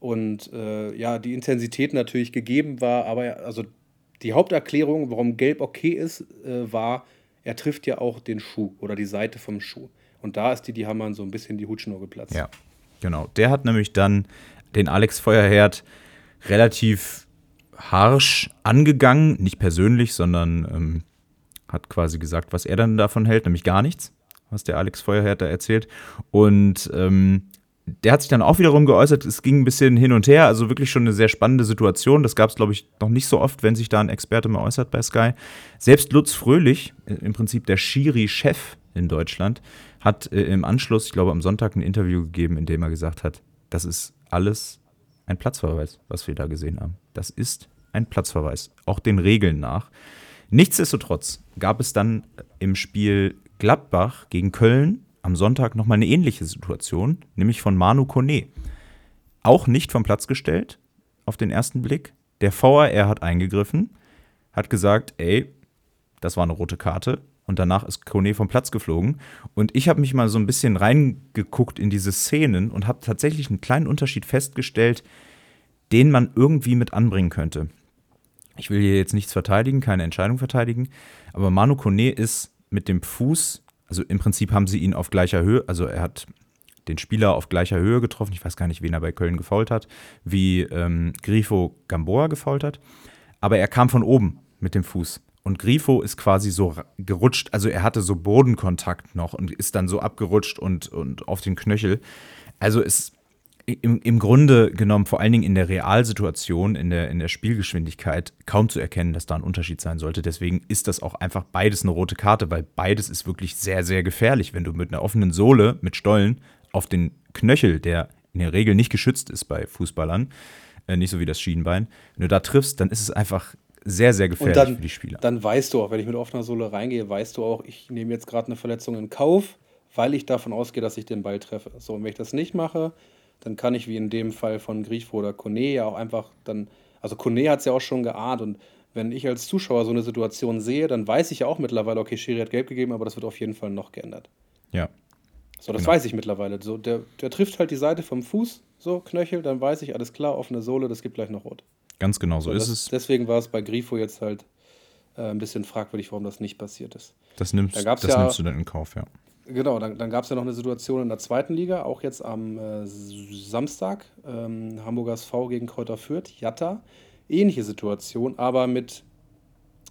[SPEAKER 1] und äh, ja, die Intensität natürlich gegeben war, aber also die Haupterklärung, warum Gelb okay ist, äh, war, er trifft ja auch den Schuh oder die Seite vom Schuh. Und da ist die, die Hammern so ein bisschen die Hutschnur geplatzt.
[SPEAKER 2] Ja, genau. Der hat nämlich dann den Alex Feuerherd relativ harsch angegangen, nicht persönlich, sondern ähm, hat quasi gesagt, was er dann davon hält, nämlich gar nichts, was der Alex Feuerherd da erzählt. Und ähm, der hat sich dann auch wiederum geäußert, es ging ein bisschen hin und her, also wirklich schon eine sehr spannende Situation. Das gab es, glaube ich, noch nicht so oft, wenn sich da ein Experte mal äußert bei Sky. Selbst Lutz Fröhlich, im Prinzip der Schiri-Chef in Deutschland, hat äh, im Anschluss, ich glaube am Sonntag, ein Interview gegeben, in dem er gesagt hat, das ist alles ein Platzverweis, was wir da gesehen haben. Das ist ein Platzverweis, auch den Regeln nach. Nichtsdestotrotz gab es dann im Spiel Gladbach gegen Köln am Sonntag nochmal eine ähnliche Situation, nämlich von Manu Kone. Auch nicht vom Platz gestellt, auf den ersten Blick. Der VAR hat eingegriffen, hat gesagt, ey, das war eine rote Karte. Und danach ist Kone vom Platz geflogen. Und ich habe mich mal so ein bisschen reingeguckt in diese Szenen und habe tatsächlich einen kleinen Unterschied festgestellt, den man irgendwie mit anbringen könnte. Ich will hier jetzt nichts verteidigen, keine Entscheidung verteidigen, aber Manu Kone ist mit dem Fuß, also im Prinzip haben sie ihn auf gleicher Höhe, also er hat den Spieler auf gleicher Höhe getroffen. Ich weiß gar nicht, wen er bei Köln gefault hat, wie ähm, Grifo Gamboa gefault hat. Aber er kam von oben mit dem Fuß. Und Grifo ist quasi so gerutscht, also er hatte so Bodenkontakt noch und ist dann so abgerutscht und, und auf den Knöchel. Also es im, im Grunde genommen, vor allen Dingen in der Realsituation, in der, in der Spielgeschwindigkeit, kaum zu erkennen, dass da ein Unterschied sein sollte. Deswegen ist das auch einfach beides eine rote Karte, weil beides ist wirklich sehr, sehr gefährlich. Wenn du mit einer offenen Sohle, mit Stollen, auf den Knöchel, der in der Regel nicht geschützt ist bei Fußballern, äh, nicht so wie das Schienbein, wenn du da triffst, dann ist es einfach sehr, sehr gefährlich
[SPEAKER 1] dann,
[SPEAKER 2] für die Spieler.
[SPEAKER 1] Dann weißt du auch, wenn ich mit offener Sohle reingehe, weißt du auch, ich nehme jetzt gerade eine Verletzung in Kauf, weil ich davon ausgehe, dass ich den Ball treffe. So, und wenn ich das nicht mache, dann kann ich wie in dem Fall von Grifo oder Kone ja auch einfach dann, also Kone hat es ja auch schon geahnt und wenn ich als Zuschauer so eine Situation sehe, dann weiß ich ja auch mittlerweile, okay, Schiri hat gelb gegeben, aber das wird auf jeden Fall noch geändert.
[SPEAKER 2] Ja.
[SPEAKER 1] So, das genau. weiß ich mittlerweile. So, der, der trifft halt die Seite vom Fuß, so Knöchel, dann weiß ich, alles klar, offene Sohle, das gibt gleich noch rot.
[SPEAKER 2] Ganz genau so,
[SPEAKER 1] so
[SPEAKER 2] ist
[SPEAKER 1] das,
[SPEAKER 2] es.
[SPEAKER 1] Deswegen war es bei Grifo jetzt halt äh, ein bisschen fragwürdig, warum das nicht passiert ist.
[SPEAKER 2] Das nimmst, da das ja, nimmst du dann in Kauf, ja.
[SPEAKER 1] Genau, dann, dann gab es ja noch eine Situation in der zweiten Liga, auch jetzt am äh, Samstag. Ähm, Hamburger SV gegen Kräuter Fürth, Jatta. Ähnliche Situation, aber mit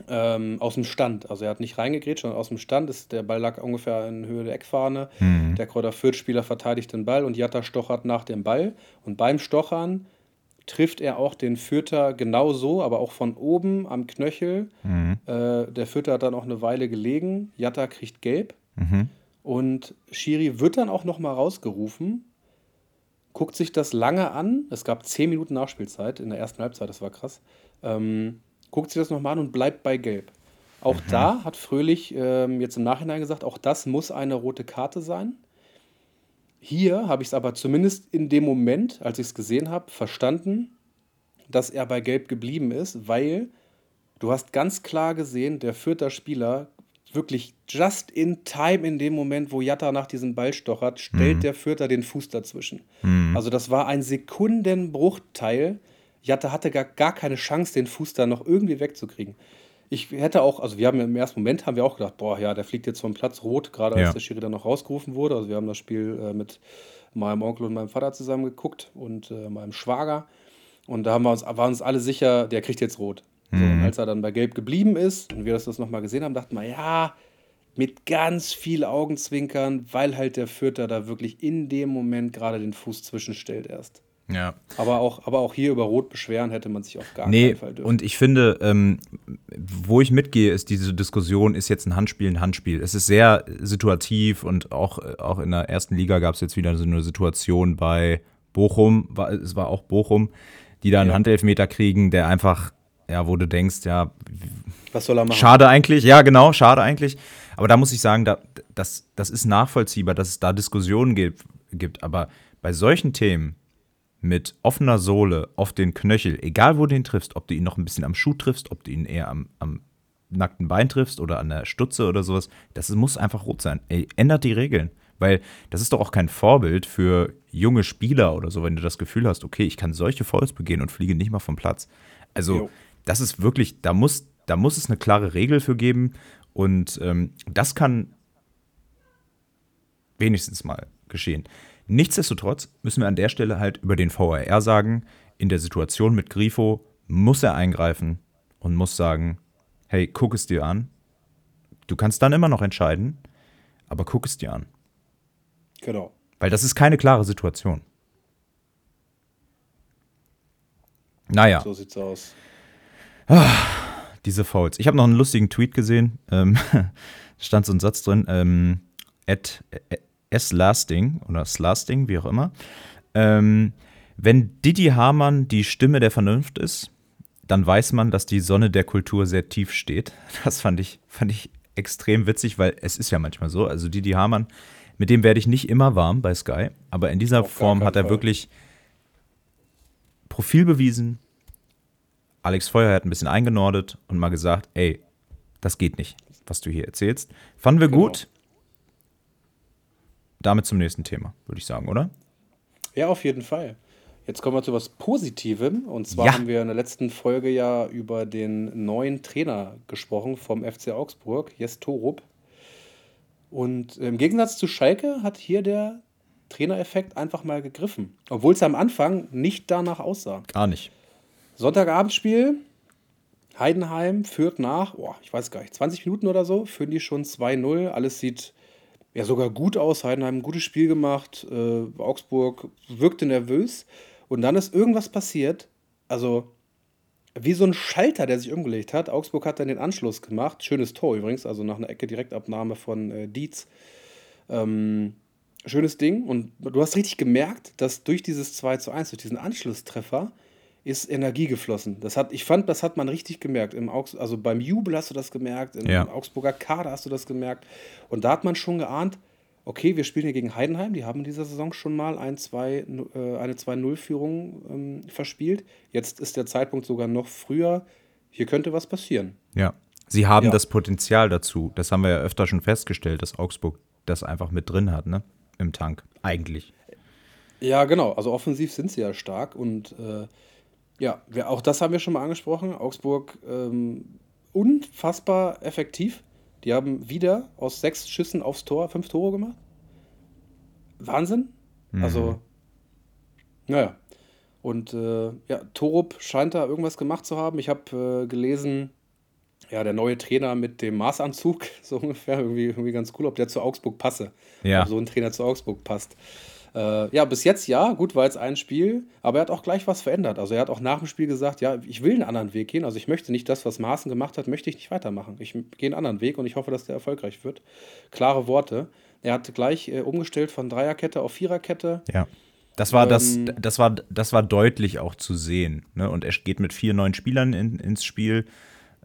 [SPEAKER 1] ähm, aus dem Stand. Also er hat nicht reingegrätscht, sondern aus dem Stand. Ist, der Ball lag ungefähr in Höhe der Eckfahne. Mhm. Der Kräuter Fürth-Spieler verteidigt den Ball und Jatta stochert nach dem Ball. Und beim Stochern trifft er auch den Fürther genau so, aber auch von oben am Knöchel. Mhm. Äh, der Fürther hat dann auch eine Weile gelegen. Jatta kriegt gelb. Mhm. Und Schiri wird dann auch noch mal rausgerufen, guckt sich das lange an. Es gab zehn Minuten Nachspielzeit in der ersten Halbzeit, das war krass. Ähm, guckt sich das noch mal an und bleibt bei gelb. Auch mhm. da hat Fröhlich ähm, jetzt im Nachhinein gesagt, auch das muss eine rote Karte sein. Hier habe ich es aber zumindest in dem Moment, als ich es gesehen habe, verstanden, dass er bei Gelb geblieben ist, weil du hast ganz klar gesehen, der vierte Spieler wirklich just in time in dem Moment, wo Jatta nach diesem Ball stochert, stellt mhm. der Vierter den Fuß dazwischen. Mhm. Also das war ein Sekundenbruchteil. Jatta hatte gar, gar keine Chance, den Fuß da noch irgendwie wegzukriegen ich hätte auch, also wir haben im ersten Moment haben wir auch gedacht, boah, ja, der fliegt jetzt vom Platz rot, gerade als ja. der Schiri dann noch rausgerufen wurde. Also wir haben das Spiel äh, mit meinem Onkel und meinem Vater zusammen geguckt und äh, meinem Schwager. Und da haben wir uns, waren uns alle sicher, der kriegt jetzt rot. Mhm. So, und mhm. als er dann bei Gelb geblieben ist und wir das, das nochmal gesehen haben, dachten wir, ja, mit ganz viel Augenzwinkern, weil halt der Vierter da wirklich in dem Moment gerade den Fuß zwischenstellt erst.
[SPEAKER 2] Ja.
[SPEAKER 1] Aber auch, aber auch hier über Rot beschweren hätte man sich auf gar
[SPEAKER 2] nee, keinen Fall dürfen. Und ich finde, ähm, wo ich mitgehe, ist diese Diskussion, ist jetzt ein Handspiel ein Handspiel. Es ist sehr situativ und auch, auch in der ersten Liga gab es jetzt wieder so eine Situation bei Bochum, war, es war auch Bochum, die da einen ja. Handelfmeter kriegen, der einfach, ja, wo du denkst, ja,
[SPEAKER 1] was soll er machen?
[SPEAKER 2] Schade eigentlich, ja, genau, schade eigentlich. Aber da muss ich sagen, da, das, das ist nachvollziehbar, dass es da Diskussionen gibt, gibt. Aber bei solchen Themen, mit offener Sohle auf den Knöchel, egal wo du ihn triffst, ob du ihn noch ein bisschen am Schuh triffst, ob du ihn eher am, am nackten Bein triffst oder an der Stutze oder sowas, das muss einfach rot sein. Ey, ändert die Regeln. Weil das ist doch auch kein Vorbild für junge Spieler oder so, wenn du das Gefühl hast, okay, ich kann solche Fouls begehen und fliege nicht mal vom Platz. Also, jo. das ist wirklich, da muss, da muss es eine klare Regel für geben. Und ähm, das kann wenigstens mal geschehen. Nichtsdestotrotz müssen wir an der Stelle halt über den VAR sagen, in der Situation mit Grifo muss er eingreifen und muss sagen, hey, guck es dir an. Du kannst dann immer noch entscheiden, aber guck es dir an.
[SPEAKER 1] Genau.
[SPEAKER 2] Weil das ist keine klare Situation. Naja.
[SPEAKER 1] So sieht's aus.
[SPEAKER 2] Ah, diese Fouls. Ich habe noch einen lustigen Tweet gesehen. Ähm, stand so ein Satz drin. Ähm, at, S-Lasting oder Slasting, wie auch immer. Ähm, wenn Didi Hamann die Stimme der Vernunft ist, dann weiß man, dass die Sonne der Kultur sehr tief steht. Das fand ich, fand ich extrem witzig, weil es ist ja manchmal so. Also Didi Hamann, mit dem werde ich nicht immer warm bei Sky, aber in dieser Auf Form hat er Fall. wirklich Profil bewiesen. Alex Feuer hat ein bisschen eingenordet und mal gesagt, ey, das geht nicht, was du hier erzählst. Fanden wir genau. gut damit zum nächsten Thema, würde ich sagen, oder?
[SPEAKER 1] Ja, auf jeden Fall. Jetzt kommen wir zu was Positivem. Und zwar ja. haben wir in der letzten Folge ja über den neuen Trainer gesprochen vom FC Augsburg, Jes Torup. Und im Gegensatz zu Schalke hat hier der Trainereffekt einfach mal gegriffen. Obwohl es am Anfang nicht danach aussah.
[SPEAKER 2] Gar nicht.
[SPEAKER 1] Sonntagabendspiel, Heidenheim führt nach, oh, ich weiß gar nicht, 20 Minuten oder so, führen die schon 2-0. Alles sieht ja sogar gut aus. Heidenheim ein gutes Spiel gemacht. Äh, Augsburg wirkte nervös. Und dann ist irgendwas passiert. Also wie so ein Schalter, der sich umgelegt hat. Augsburg hat dann den Anschluss gemacht. Schönes Tor übrigens, also nach einer Ecke Direktabnahme von äh, Dietz. Ähm, schönes Ding. Und du hast richtig gemerkt, dass durch dieses 2 zu 1, durch diesen Anschlusstreffer, ist Energie geflossen. Das hat, ich fand, das hat man richtig gemerkt. Im Augs also beim Jubel hast du das gemerkt, im ja. Augsburger Kader hast du das gemerkt. Und da hat man schon geahnt, okay, wir spielen hier gegen Heidenheim, die haben in dieser Saison schon mal ein, zwei, äh, eine 2-0-Führung ähm, verspielt. Jetzt ist der Zeitpunkt sogar noch früher. Hier könnte was passieren.
[SPEAKER 2] Ja, sie haben ja. das Potenzial dazu. Das haben wir ja öfter schon festgestellt, dass Augsburg das einfach mit drin hat, ne? Im Tank, eigentlich.
[SPEAKER 1] Ja, genau. Also offensiv sind sie ja stark und äh, ja, wir, auch das haben wir schon mal angesprochen. Augsburg ähm, unfassbar effektiv. Die haben wieder aus sechs Schüssen aufs Tor fünf Tore gemacht. Wahnsinn. Mhm. Also, naja. Und äh, ja, Torup scheint da irgendwas gemacht zu haben. Ich habe äh, gelesen, ja, der neue Trainer mit dem Maßanzug, so ungefähr, irgendwie, irgendwie ganz cool, ob der zu Augsburg passe. Ja. Ob so ein Trainer zu Augsburg passt. Äh, ja, bis jetzt ja, gut, war jetzt ein Spiel, aber er hat auch gleich was verändert. Also er hat auch nach dem Spiel gesagt, ja, ich will einen anderen Weg gehen. Also ich möchte nicht das, was Maaßen gemacht hat, möchte ich nicht weitermachen. Ich gehe einen anderen Weg und ich hoffe, dass der erfolgreich wird. Klare Worte. Er hat gleich äh, umgestellt von Dreierkette auf Viererkette.
[SPEAKER 2] Ja. Das war, das, ähm, das, war, das war deutlich auch zu sehen. Ne? Und er geht mit vier neuen Spielern in, ins Spiel.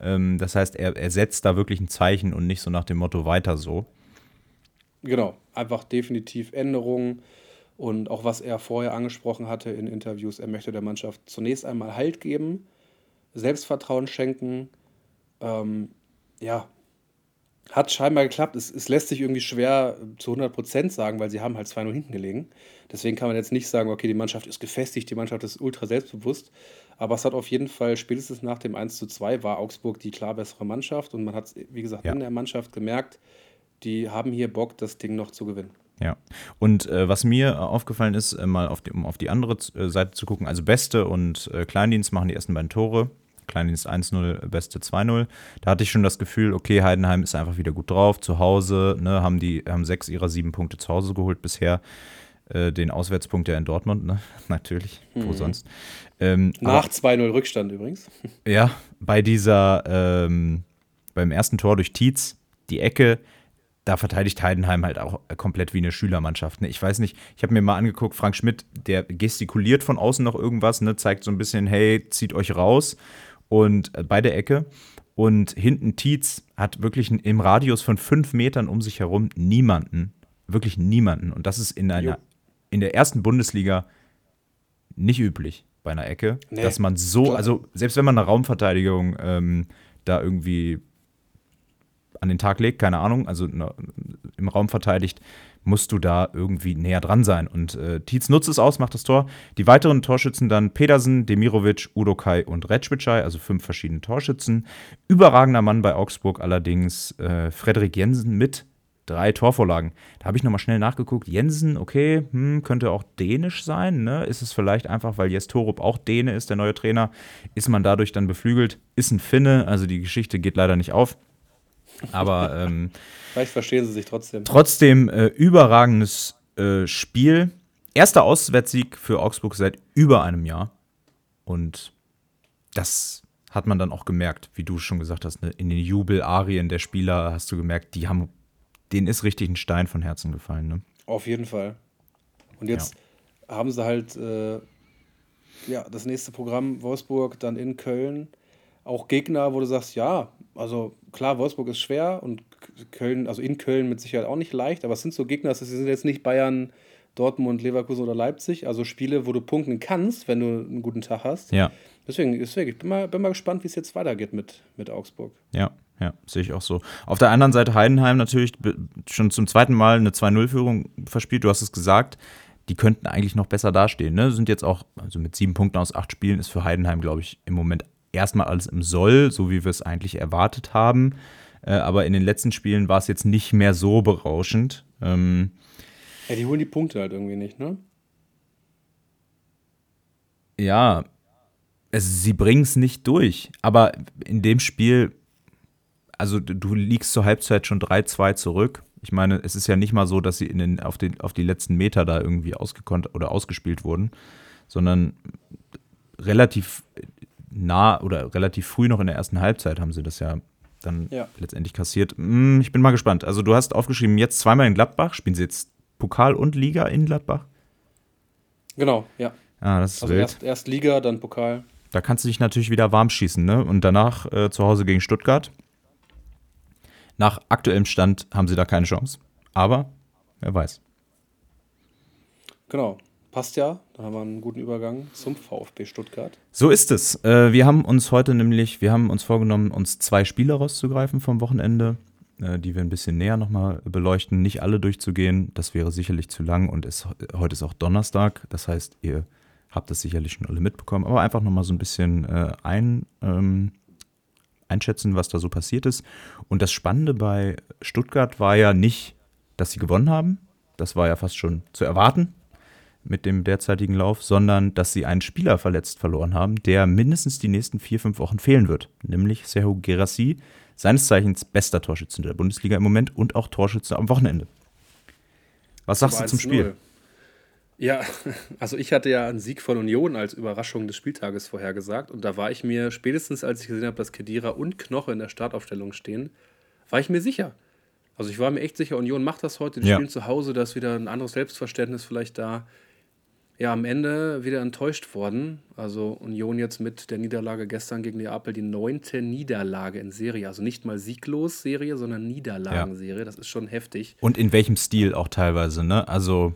[SPEAKER 2] Ähm, das heißt, er, er setzt da wirklich ein Zeichen und nicht so nach dem Motto weiter so.
[SPEAKER 1] Genau, einfach definitiv Änderungen und auch was er vorher angesprochen hatte in Interviews, er möchte der Mannschaft zunächst einmal Halt geben, Selbstvertrauen schenken. Ähm, ja, hat scheinbar geklappt. Es, es lässt sich irgendwie schwer zu 100% sagen, weil sie haben halt 2-0 hinten gelegen. Deswegen kann man jetzt nicht sagen, okay, die Mannschaft ist gefestigt, die Mannschaft ist ultra selbstbewusst. Aber es hat auf jeden Fall spätestens nach dem 1-2 war Augsburg die klar bessere Mannschaft. Und man hat, wie gesagt, ja. in der Mannschaft gemerkt, die haben hier Bock, das Ding noch zu gewinnen.
[SPEAKER 2] Ja, und äh, was mir aufgefallen ist, äh, mal auf die, um auf die andere äh, Seite zu gucken, also Beste und äh, Kleindienst machen die ersten beiden Tore. Kleindienst 1-0, Beste 2-0. Da hatte ich schon das Gefühl, okay, Heidenheim ist einfach wieder gut drauf. Zu Hause ne, haben die haben sechs ihrer sieben Punkte zu Hause geholt bisher. Äh, den Auswärtspunkt ja in Dortmund, ne? natürlich, mhm. wo sonst.
[SPEAKER 1] Ähm, Nach 2-0 Rückstand übrigens.
[SPEAKER 2] Ja, bei dieser, ähm, beim ersten Tor durch Tietz, die Ecke, da verteidigt Heidenheim halt auch komplett wie eine Schülermannschaft. Ne? Ich weiß nicht, ich habe mir mal angeguckt, Frank Schmidt, der gestikuliert von außen noch irgendwas, ne? zeigt so ein bisschen, hey, zieht euch raus und äh, bei der Ecke. Und hinten Tietz hat wirklich im Radius von fünf Metern um sich herum niemanden, wirklich niemanden. Und das ist in einer, in der ersten Bundesliga nicht üblich bei einer Ecke, nee, dass man so, also selbst wenn man eine Raumverteidigung ähm, da irgendwie an den Tag legt, keine Ahnung, also im Raum verteidigt, musst du da irgendwie näher dran sein. Und äh, Tietz nutzt es aus, macht das Tor. Die weiteren Torschützen dann Pedersen, Demirovic, Udokai und Retschwitschei, also fünf verschiedene Torschützen. Überragender Mann bei Augsburg allerdings äh, Frederik Jensen mit drei Torvorlagen. Da habe ich nochmal schnell nachgeguckt. Jensen, okay, hm, könnte auch dänisch sein. Ne? Ist es vielleicht einfach, weil Jes Torup auch Däne ist, der neue Trainer, ist man dadurch dann beflügelt? Ist ein Finne, also die Geschichte geht leider nicht auf. Aber ähm,
[SPEAKER 1] vielleicht verstehen sie sich trotzdem.
[SPEAKER 2] Trotzdem äh, überragendes äh, Spiel. Erster Auswärtssieg für Augsburg seit über einem Jahr. Und das hat man dann auch gemerkt, wie du schon gesagt hast, ne? in den Jubelarien der Spieler hast du gemerkt, die haben, denen ist richtig ein Stein von Herzen gefallen. Ne?
[SPEAKER 1] Auf jeden Fall. Und jetzt ja. haben sie halt äh, ja, das nächste Programm Wolfsburg, dann in Köln. Auch Gegner, wo du sagst, ja, also klar, Wolfsburg ist schwer und Köln, also in Köln mit Sicherheit auch nicht leicht, aber es sind so Gegner, das sind jetzt nicht Bayern, Dortmund, Leverkusen oder Leipzig, also Spiele, wo du punkten kannst, wenn du einen guten Tag hast.
[SPEAKER 2] Ja.
[SPEAKER 1] Deswegen, deswegen ich bin mal, bin mal gespannt, wie es jetzt weitergeht mit, mit Augsburg.
[SPEAKER 2] Ja, ja, sehe ich auch so. Auf der anderen Seite Heidenheim natürlich schon zum zweiten Mal eine 2-0-Führung verspielt. Du hast es gesagt, die könnten eigentlich noch besser dastehen. Ne? Sind jetzt auch, also mit sieben Punkten aus acht Spielen ist für Heidenheim, glaube ich, im Moment erstmal alles im Soll, so wie wir es eigentlich erwartet haben. Äh, aber in den letzten Spielen war es jetzt nicht mehr so berauschend. Ähm,
[SPEAKER 1] ja, die holen die Punkte halt irgendwie nicht, ne?
[SPEAKER 2] Ja, also sie bringen es nicht durch. Aber in dem Spiel, also du liegst zur Halbzeit schon 3-2 zurück. Ich meine, es ist ja nicht mal so, dass sie in den, auf, den, auf die letzten Meter da irgendwie ausgekonnt oder ausgespielt wurden, sondern relativ nah oder relativ früh noch in der ersten Halbzeit haben sie das ja dann ja. letztendlich kassiert. Hm, ich bin mal gespannt. Also du hast aufgeschrieben, jetzt zweimal in Gladbach. Spielen sie jetzt Pokal und Liga in Gladbach?
[SPEAKER 1] Genau, ja.
[SPEAKER 2] Ah, das ist
[SPEAKER 1] also
[SPEAKER 2] wild.
[SPEAKER 1] Erst, erst Liga, dann Pokal.
[SPEAKER 2] Da kannst du dich natürlich wieder warm schießen, ne? Und danach äh, zu Hause gegen Stuttgart. Nach aktuellem Stand haben sie da keine Chance. Aber wer weiß.
[SPEAKER 1] Genau. Passt ja, da haben wir einen guten Übergang zum VfB Stuttgart.
[SPEAKER 2] So ist es. Äh, wir haben uns heute nämlich, wir haben uns vorgenommen, uns zwei Spiele rauszugreifen vom Wochenende, äh, die wir ein bisschen näher nochmal beleuchten. Nicht alle durchzugehen, das wäre sicherlich zu lang und es, heute ist auch Donnerstag. Das heißt, ihr habt das sicherlich schon alle mitbekommen, aber einfach nochmal so ein bisschen äh, ein, ähm, einschätzen, was da so passiert ist. Und das Spannende bei Stuttgart war ja nicht, dass sie gewonnen haben. Das war ja fast schon zu erwarten mit dem derzeitigen Lauf, sondern dass sie einen Spieler verletzt verloren haben, der mindestens die nächsten vier, fünf Wochen fehlen wird, nämlich Sergio Gerassi, seines Zeichens bester Torschütze der Bundesliga im Moment und auch Torschütze am Wochenende. Was sagst du zum Spiel?
[SPEAKER 1] Ja, also ich hatte ja einen Sieg von Union als Überraschung des Spieltages vorhergesagt und da war ich mir spätestens, als ich gesehen habe, dass Kedira und Knoche in der Startaufstellung stehen, war ich mir sicher. Also ich war mir echt sicher, Union macht das heute, die
[SPEAKER 2] Ja.
[SPEAKER 1] spielen zu Hause, da ist wieder ein anderes Selbstverständnis vielleicht da. Ja, am Ende wieder enttäuscht worden. Also Union jetzt mit der Niederlage gestern gegen Neapel die neunte Niederlage in Serie. Also nicht mal sieglos Serie, sondern Niederlagenserie. Das ist schon heftig.
[SPEAKER 2] Und in welchem Stil auch teilweise, ne? Also,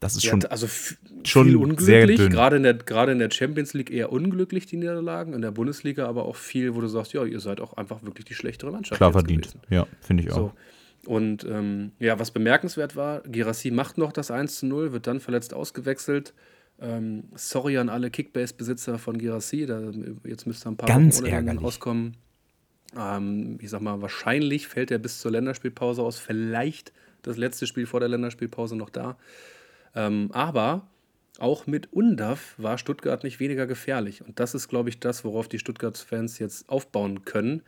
[SPEAKER 2] das ist
[SPEAKER 1] Ja,
[SPEAKER 2] schon.
[SPEAKER 1] also
[SPEAKER 2] schon
[SPEAKER 1] unglücklich, gerade in, der, gerade in der Champions League eher unglücklich, die Niederlagen, in der Bundesliga aber auch viel, wo du sagst, ja, ihr seid auch einfach wirklich die schlechtere Mannschaft.
[SPEAKER 2] Klar verdient.
[SPEAKER 1] gewesen.
[SPEAKER 2] Ja, finde ich auch.
[SPEAKER 1] So. Und ähm, ja, was bemerkenswert war, Girassi macht noch das 1 zu 0, wird dann verletzt ausgewechselt. Ähm, sorry an alle Kickbase-Besitzer von Girassi, da, jetzt müsste ein paar
[SPEAKER 2] Ganz ärgerlich.
[SPEAKER 1] rauskommen. Ähm, ich sag mal, wahrscheinlich fällt er bis zur Länderspielpause aus, vielleicht das letzte Spiel vor der Länderspielpause noch da. Ähm, aber auch mit Undav war Stuttgart nicht weniger gefährlich. Und das ist, glaube ich, das, worauf die Stuttgart-Fans jetzt aufbauen können.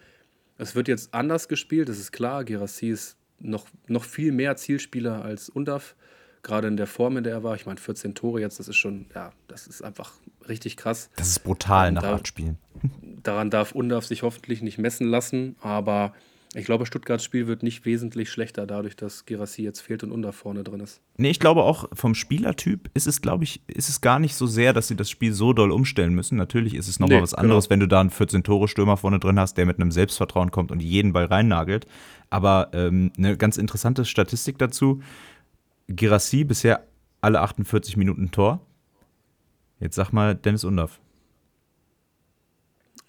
[SPEAKER 1] Es wird jetzt anders gespielt, das ist klar. Gerassi ist noch, noch viel mehr Zielspieler als Undav. Gerade in der Form, in der er war. Ich meine, 14 Tore jetzt, das ist schon, ja, das ist einfach richtig krass.
[SPEAKER 2] Das ist brutal nach
[SPEAKER 1] Da-
[SPEAKER 2] acht Spielen.
[SPEAKER 1] Daran darf Undav sich hoffentlich nicht messen lassen. Aber ich glaube, Stuttgarts Spiel wird nicht wesentlich schlechter, dadurch, dass Gerassi jetzt fehlt und Undav vorne drin ist.
[SPEAKER 2] Nee, ich glaube auch vom Spielertyp ist es, glaube ich, ist es gar nicht so sehr, dass sie das Spiel so doll umstellen müssen. Natürlich ist es nochmal
[SPEAKER 1] Nee,
[SPEAKER 2] was anderes,
[SPEAKER 1] genau.
[SPEAKER 2] wenn du da einen 14-Tore-Stürmer vorne drin hast, der mit einem Selbstvertrauen kommt und jeden Ball reinnagelt. Aber ähm, eine ganz interessante Statistik dazu: Girassi bisher alle 48 Minuten Tor. Jetzt sag mal Dennis Undaff.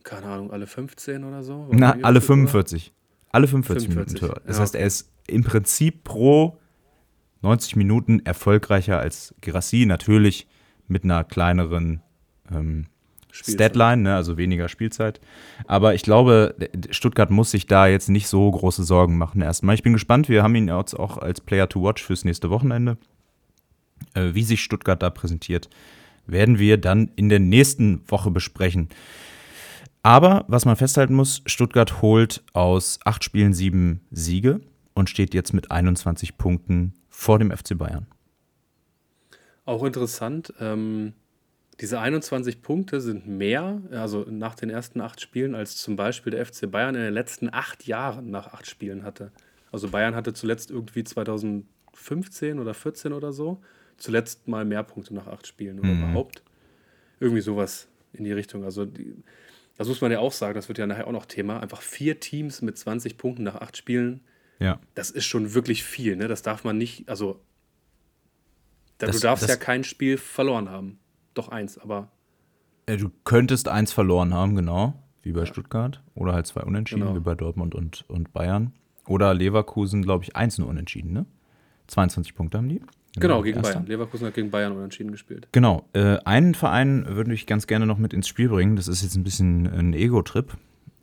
[SPEAKER 1] Keine Ahnung, alle 15 oder so? War
[SPEAKER 2] Na, alle
[SPEAKER 1] das, oder?
[SPEAKER 2] 45. Alle 45,
[SPEAKER 1] 45,
[SPEAKER 2] Minuten Tor. Das
[SPEAKER 1] ja,
[SPEAKER 2] heißt,
[SPEAKER 1] okay.
[SPEAKER 2] er ist im Prinzip pro 90 Minuten erfolgreicher als Girassi. Natürlich mit einer kleineren ähm,
[SPEAKER 1] Spielzeit.
[SPEAKER 2] Statline, ne, also weniger Spielzeit. Aber ich glaube, Stuttgart muss sich da jetzt nicht so große Sorgen machen erstmal. Ich bin gespannt, wir haben ihn jetzt auch als Player to Watch fürs nächste Wochenende. Äh, wie sich Stuttgart da präsentiert, werden wir dann in der nächsten Woche besprechen. Aber was man festhalten muss, Stuttgart holt aus acht Spielen sieben Siege und steht jetzt mit 21 Punkten vor dem FC Bayern.
[SPEAKER 1] Auch interessant, ähm, diese 21 Punkte sind mehr, also nach den ersten acht Spielen, als zum Beispiel der FC Bayern in den letzten acht Jahren nach acht Spielen hatte. Also Bayern hatte zuletzt irgendwie 2015 oder 14 oder so, zuletzt mal mehr Punkte nach acht Spielen oder
[SPEAKER 2] Mhm.
[SPEAKER 1] überhaupt. Irgendwie sowas in die Richtung. Also die, das muss man ja auch sagen, das wird ja nachher auch noch Thema. Einfach vier Teams mit 20 Punkten nach acht Spielen,
[SPEAKER 2] Ja.
[SPEAKER 1] das ist schon wirklich viel. Ne? Das darf man nicht, also da,
[SPEAKER 2] Das-
[SPEAKER 1] du darfst
[SPEAKER 2] das-
[SPEAKER 1] ja kein Spiel verloren haben. Doch eins, aber
[SPEAKER 2] Äh, Du könntest eins verloren haben, genau, wie bei Stuttgart. Oder halt zwei Unentschieden,
[SPEAKER 1] Genau.
[SPEAKER 2] wie bei Dortmund und, und Bayern. Oder Leverkusen, glaube ich, eins nur unentschieden, ne? 22 Punkte haben die.
[SPEAKER 1] genau, gegen
[SPEAKER 2] Erster.
[SPEAKER 1] Bayern. Leverkusen hat gegen Bayern unentschieden gespielt.
[SPEAKER 2] Genau. Äh, einen Verein würde ich ganz gerne noch mit ins Spiel bringen. Das ist jetzt ein bisschen ein Ego-Trip.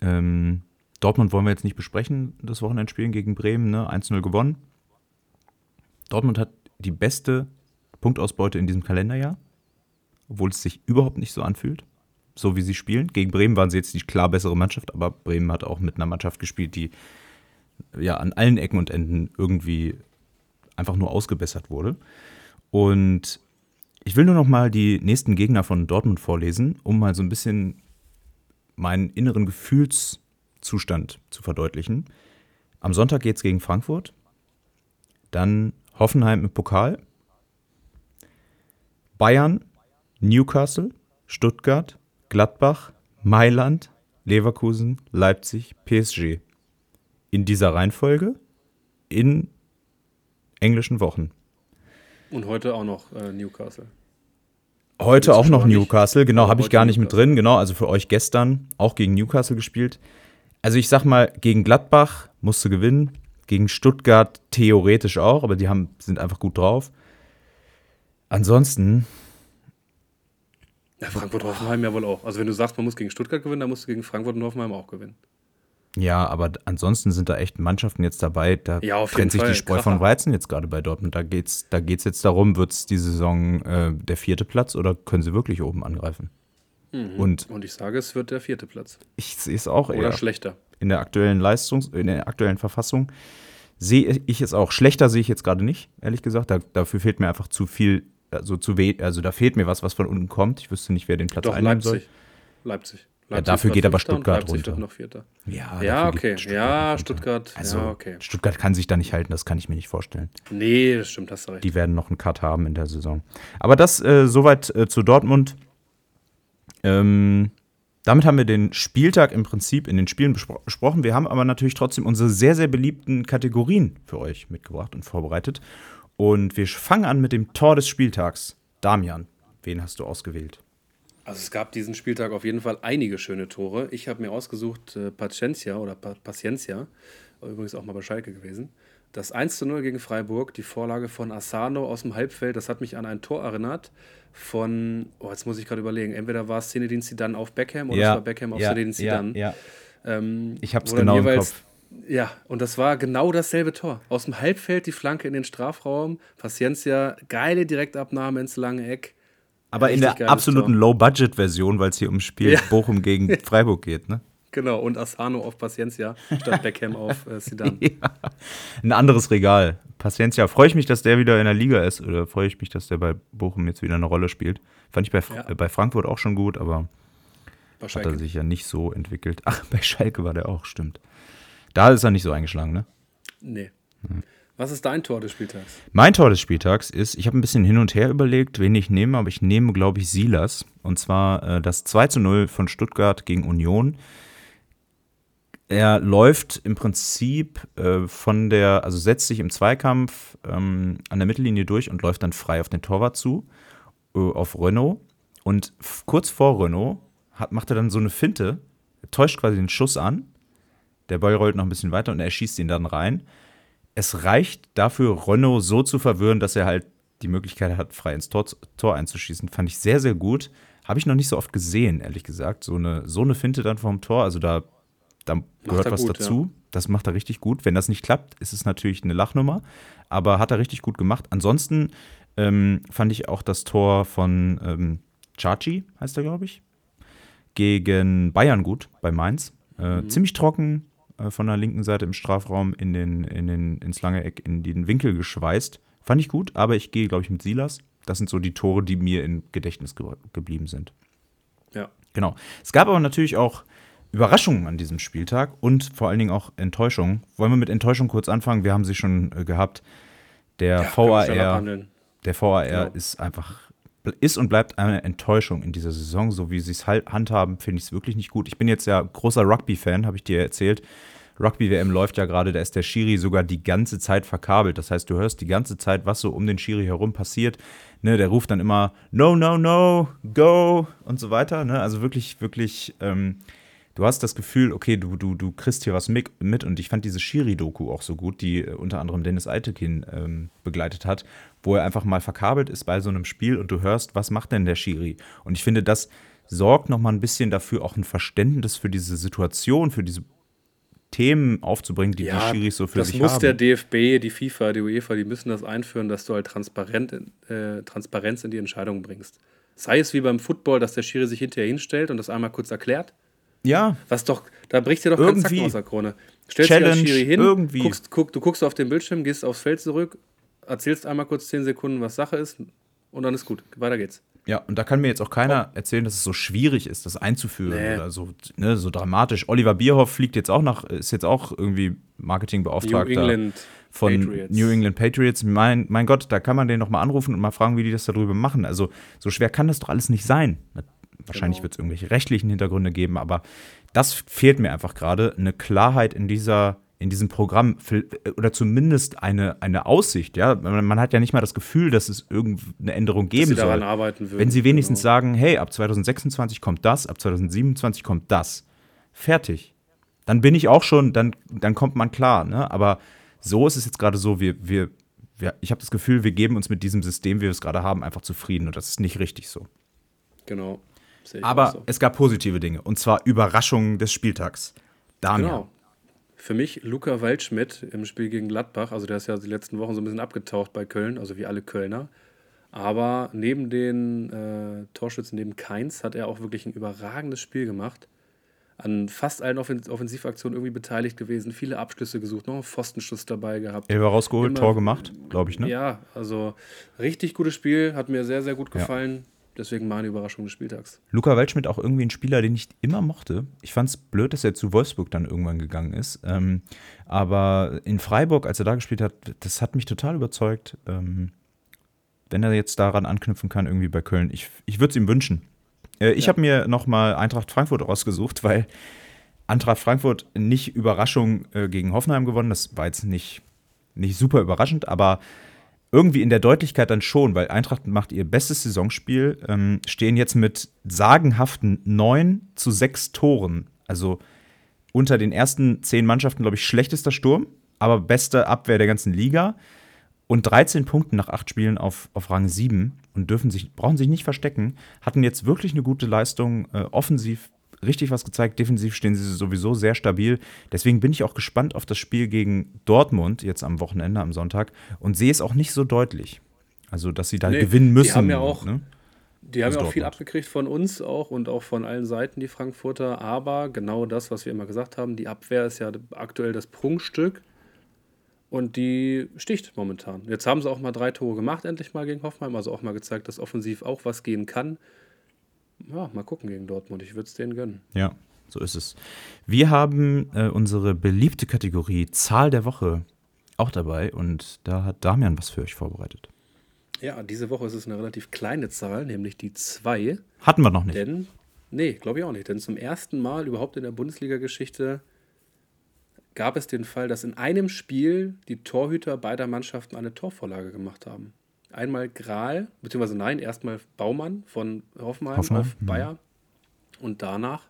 [SPEAKER 2] Ähm, Dortmund wollen wir jetzt nicht besprechen, das Wochenendspielen gegen Bremen, ne? 1-0 gewonnen. Dortmund hat die beste Punktausbeute in diesem Kalenderjahr, obwohl es sich überhaupt nicht so anfühlt, so wie sie spielen. Gegen Bremen waren sie jetzt die klar bessere Mannschaft, aber Bremen hat auch mit einer Mannschaft gespielt, die ja an allen Ecken und Enden irgendwie einfach nur ausgebessert wurde. Und ich will nur noch mal die nächsten Gegner von Dortmund vorlesen, um mal so ein bisschen meinen inneren Gefühlszustand zu verdeutlichen. Am Sonntag geht es gegen Frankfurt, dann Hoffenheim im Pokal, Bayern, Newcastle, Stuttgart, Gladbach, Mailand, Leverkusen, Leipzig, PSG. In dieser Reihenfolge in englischen Wochen.
[SPEAKER 1] Und heute auch noch äh, Newcastle.
[SPEAKER 2] Heute auch noch
[SPEAKER 1] schon nicht.
[SPEAKER 2] Newcastle, genau, habe ich gar nicht mit
[SPEAKER 1] Newcastle.
[SPEAKER 2] drin. Genau, also für euch gestern auch gegen Newcastle gespielt. Also ich sag mal, gegen Gladbach musste gewinnen, gegen Stuttgart theoretisch auch, aber die haben, sind einfach gut drauf. Ansonsten,
[SPEAKER 1] Ja, Frankfurt und Hoffenheim ja wohl auch. Also wenn du sagst, man muss gegen Stuttgart gewinnen, dann musst du gegen Frankfurt und Hoffenheim auch gewinnen.
[SPEAKER 2] ja, aber ansonsten sind da echt Mannschaften jetzt dabei, da
[SPEAKER 1] Ja,
[SPEAKER 2] trennt sich
[SPEAKER 1] Fall,
[SPEAKER 2] die Spreu
[SPEAKER 1] Kracher.
[SPEAKER 2] von Weizen jetzt gerade bei Dortmund. Da geht's, da geht's jetzt darum, wird es die Saison äh, der vierte Platz oder können sie wirklich oben angreifen? Und
[SPEAKER 1] Und ich sage, es wird der vierte Platz.
[SPEAKER 2] ich sehe es auch
[SPEAKER 1] Oder
[SPEAKER 2] eher.
[SPEAKER 1] schlechter.
[SPEAKER 2] in der aktuellen Leistungs-, in der aktuellen Verfassung sehe ich es auch. Schlechter sehe ich jetzt gerade nicht, ehrlich gesagt. Da, dafür fehlt mir einfach zu viel, also zu weh, also da fehlt mir was, was von unten kommt. Ich wüsste nicht, wer den Platz Doch, einnehmen
[SPEAKER 1] Leipzig.
[SPEAKER 2] soll.
[SPEAKER 1] Leipzig.
[SPEAKER 2] Ja, dafür geht aber Stuttgart runter.
[SPEAKER 1] Noch Vierter.
[SPEAKER 2] Ja,
[SPEAKER 1] ja okay. Stuttgart ja, Stuttgart.
[SPEAKER 2] Also,
[SPEAKER 1] ja, okay.
[SPEAKER 2] Stuttgart kann sich da nicht halten, das kann ich mir nicht vorstellen.
[SPEAKER 1] Nee, das stimmt, hast du recht.
[SPEAKER 2] Die werden noch einen Cut haben in der Saison. Aber das äh, soweit äh, zu Dortmund. Ähm, damit haben wir den Spieltag im Prinzip in den Spielen besprochen. Wir haben aber natürlich trotzdem unsere sehr, sehr beliebten Kategorien für euch mitgebracht und vorbereitet. Und wir fangen an mit dem Tor des Spieltags. Damian, wen hast du ausgewählt?
[SPEAKER 1] Also es gab diesen Spieltag auf jeden Fall einige schöne Tore. Ich habe mir ausgesucht äh, Paciencia oder pa Paciencia, übrigens auch mal bei Schalke gewesen. Das 1 zu 0 gegen Freiburg, die Vorlage von Asano aus dem Halbfeld, das hat mich an ein Tor erinnert von, oh, jetzt muss ich gerade überlegen, entweder war es Zinedine Zidane auf Beckham oder ja, es war Beckham auf ja, Zinedine Zidane.
[SPEAKER 2] Ja, ja. Ähm, ich habe es genau im Kopf.
[SPEAKER 1] Ja, und das war genau dasselbe Tor. Aus dem Halbfeld die Flanke in den Strafraum, Paciencia, geile Direktabnahme ins lange Eck.
[SPEAKER 2] Aber in der absoluten Low-Budget-Version, weil es hier ums Spiel ja. Bochum gegen Freiburg geht, ne?
[SPEAKER 1] Genau, und Asano auf Paciencia statt Beckham auf äh, Zidane.
[SPEAKER 2] Ja. Ein anderes Regal. Paciencia, freue ich mich, dass der wieder in der Liga ist oder freue ich mich, dass der bei Bochum jetzt wieder eine Rolle spielt. Fand ich bei, ja. äh, bei Frankfurt auch schon gut, aber hat er sich ja nicht so entwickelt. Ach, bei Schalke war der auch, stimmt. Da ist er nicht so eingeschlagen, ne?
[SPEAKER 1] Nee. Was ist dein Tor des Spieltags?
[SPEAKER 2] Mein Tor des Spieltags ist, ich habe ein bisschen hin und her überlegt, wen ich nehme, aber ich nehme, glaube ich, Silas. Und zwar äh, das 2 zu 0 von Stuttgart gegen Union. Er läuft im Prinzip äh, von der, also setzt sich im Zweikampf ähm, an der Mittellinie durch und läuft dann frei auf den Torwart zu, äh, auf Renault. Und kurz vor Renault hat, macht er dann so eine Finte, täuscht quasi den Schuss an. Der Ball rollt noch ein bisschen weiter und er schießt ihn dann rein es reicht dafür, Renault so zu verwirren, dass er halt die Möglichkeit hat, frei ins Tor, Tor einzuschießen. Fand ich sehr, sehr gut. Habe ich noch nicht so oft gesehen, ehrlich gesagt. So eine, so eine Finte dann vom Tor. Also da, da gehört was gut, dazu. Ja. Das macht er richtig gut. Wenn das nicht klappt, ist es natürlich eine Lachnummer. Aber hat er richtig gut gemacht. Ansonsten ähm, fand ich auch das Tor von ähm, Chachi, heißt er, glaube ich, gegen Bayern gut bei Mainz. Äh, mhm. Ziemlich trocken, äh, von der linken Seite im Strafraum in den, in den, ins lange Eck in den Winkel geschweißt. Fand ich gut, aber ich gehe, glaube ich, mit Silas. Das sind so die Tore, die mir im Gedächtnis ge geblieben sind.
[SPEAKER 1] Ja.
[SPEAKER 2] Genau. Es gab aber natürlich auch Überraschungen an diesem Spieltag und vor allen Dingen auch Enttäuschungen. Wollen wir mit Enttäuschung kurz anfangen? Wir haben sie schon äh, gehabt. Der ja, VAR, der VAR genau. ist einfach ist und bleibt eine Enttäuschung in dieser Saison. So wie sie es halt handhaben, finde ich es wirklich nicht gut. Ich bin jetzt ja großer Rugby-Fan, habe ich dir erzählt. Rugby-WM läuft ja gerade, da ist der Schiri sogar die ganze Zeit verkabelt. Das heißt, du hörst die ganze Zeit, was so um den Schiri herum passiert. Ne, der ruft dann immer No, no, no, go und so weiter. Ne? Also wirklich, wirklich, ähm, du hast das Gefühl, okay, du, du, du kriegst hier was mit. Und ich fand diese Schiri-Doku auch so gut, die äh, unter anderem Dennis Eitekin ähm, begleitet hat, wo er einfach mal verkabelt ist bei so einem Spiel und du hörst, was macht denn der Schiri? Und ich finde, das sorgt nochmal ein bisschen dafür, auch ein Verständnis für diese Situation, für diese Themen aufzubringen, die ja, die Schiris so für sich haben.
[SPEAKER 1] Das muss der DFB, die FIFA, die UEFA, die müssen das einführen, dass du halt transparent, äh, Transparenz in die Entscheidung bringst. Sei es wie beim Football, dass der Schiri sich hinterher hinstellt und das einmal kurz erklärt.
[SPEAKER 2] Ja.
[SPEAKER 1] Was doch, da bricht dir doch
[SPEAKER 2] irgendwie.
[SPEAKER 1] kein Zacken aus der Krone. Stellst
[SPEAKER 2] Challenge,
[SPEAKER 1] dich als Schiri hin,
[SPEAKER 2] irgendwie.
[SPEAKER 1] Guckst, guck, du guckst auf den Bildschirm, gehst aufs Feld zurück, erzählst einmal kurz 10 Sekunden, was Sache ist und dann ist gut. Weiter geht's.
[SPEAKER 2] Ja, und da kann mir jetzt auch keiner erzählen, dass es so schwierig ist, das einzuführen nee. oder so, ne, so dramatisch. Oliver Bierhoff fliegt jetzt auch nach, ist jetzt auch irgendwie Marketingbeauftragter New von Patriots. New England Patriots. Mein, mein Gott, da kann man den noch mal anrufen und mal fragen, wie die das darüber machen. Also so schwer kann das doch alles nicht sein. Wahrscheinlich genau. wird es irgendwelche rechtlichen Hintergründe geben, aber das fehlt mir einfach gerade, eine Klarheit in dieser in diesem Programm oder zumindest eine, eine Aussicht, ja. Man hat ja nicht mal das Gefühl, dass es irgendeine Änderung geben dass sie daran
[SPEAKER 1] soll. Arbeiten würden,
[SPEAKER 2] Wenn sie wenigstens genau. sagen, hey, ab 2026 kommt das, ab 2027 kommt das. Fertig. Dann bin ich auch schon, dann, dann kommt man klar, ne? Aber so ist es jetzt gerade so, wir, wir, wir ich habe das Gefühl, wir geben uns mit diesem System, wie wir es gerade haben, einfach zufrieden und das ist nicht richtig so.
[SPEAKER 1] Genau.
[SPEAKER 2] Aber so. es gab positive Dinge und zwar Überraschungen des Spieltags. Daniel. Genau.
[SPEAKER 1] Für mich Luca Waldschmidt im Spiel gegen Gladbach. Also der ist ja die letzten Wochen so ein bisschen abgetaucht bei Köln, also wie alle Kölner. Aber neben den äh, Torschützen, neben Keins, hat er auch wirklich ein überragendes Spiel gemacht. an fast allen Offensivaktionen irgendwie beteiligt gewesen, viele Abschlüsse gesucht, noch einen Pfostenschuss dabei gehabt.
[SPEAKER 2] Er war rausgeholt, Immer, Tor gemacht, glaube ich, ne?
[SPEAKER 1] Ja, also richtig gutes Spiel, hat mir sehr, sehr gut gefallen. Ja. Deswegen meine Überraschung des Spieltags.
[SPEAKER 2] Luca Waldschmidt auch irgendwie ein Spieler, den ich immer mochte. Ich fand es blöd, dass er zu Wolfsburg dann irgendwann gegangen ist. Ähm, aber in Freiburg, als er da gespielt hat, das hat mich total überzeugt. Ähm, wenn er jetzt daran anknüpfen kann, irgendwie bei Köln, ich, ich würde es ihm wünschen. Äh, ich ja. habe mir nochmal Eintracht Frankfurt rausgesucht, weil Eintracht Frankfurt nicht Überraschung äh, gegen Hoffenheim gewonnen. Das war jetzt nicht, nicht super überraschend, aber irgendwie in der Deutlichkeit dann schon, weil Eintracht macht ihr bestes Saisonspiel, ähm, stehen jetzt mit sagenhaften 9 zu 6 Toren. Also unter den ersten zehn Mannschaften, glaube ich, schlechtester Sturm, aber beste Abwehr der ganzen Liga. Und 13 Punkte nach acht Spielen auf, auf Rang 7 und dürfen sich, brauchen sich nicht verstecken, hatten jetzt wirklich eine gute Leistung, äh, offensiv richtig was gezeigt. Defensiv stehen sie sowieso sehr stabil. Deswegen bin ich auch gespannt auf das Spiel gegen Dortmund jetzt am Wochenende, am Sonntag und sehe es auch nicht so deutlich. Also, dass sie da nee, gewinnen müssen. Die
[SPEAKER 1] haben ja auch, ne? die haben ja auch viel abgekriegt von uns auch und auch von allen Seiten, die Frankfurter. Aber genau das, was wir immer gesagt haben, die Abwehr ist ja aktuell das Prunkstück. Und die sticht momentan. Jetzt haben sie auch mal drei Tore gemacht, endlich mal gegen Hoffenheim. Also auch mal gezeigt, dass offensiv auch was gehen kann ja, mal gucken gegen Dortmund. Ich würde es denen gönnen.
[SPEAKER 2] Ja, so ist es. Wir haben äh, unsere beliebte Kategorie Zahl der Woche auch dabei und da hat Damian was für euch vorbereitet.
[SPEAKER 1] Ja, diese Woche ist es eine relativ kleine Zahl, nämlich die 2.
[SPEAKER 2] Hatten wir noch nicht.
[SPEAKER 1] Denn, nee, glaube ich auch nicht. Denn zum ersten Mal überhaupt in der Bundesliga-Geschichte gab es den Fall, dass in einem Spiel die Torhüter beider Mannschaften eine Torvorlage gemacht haben einmal Gral, beziehungsweise nein, erstmal Baumann von Hoffenheim, Hoffenheim? auf mhm. Bayer und danach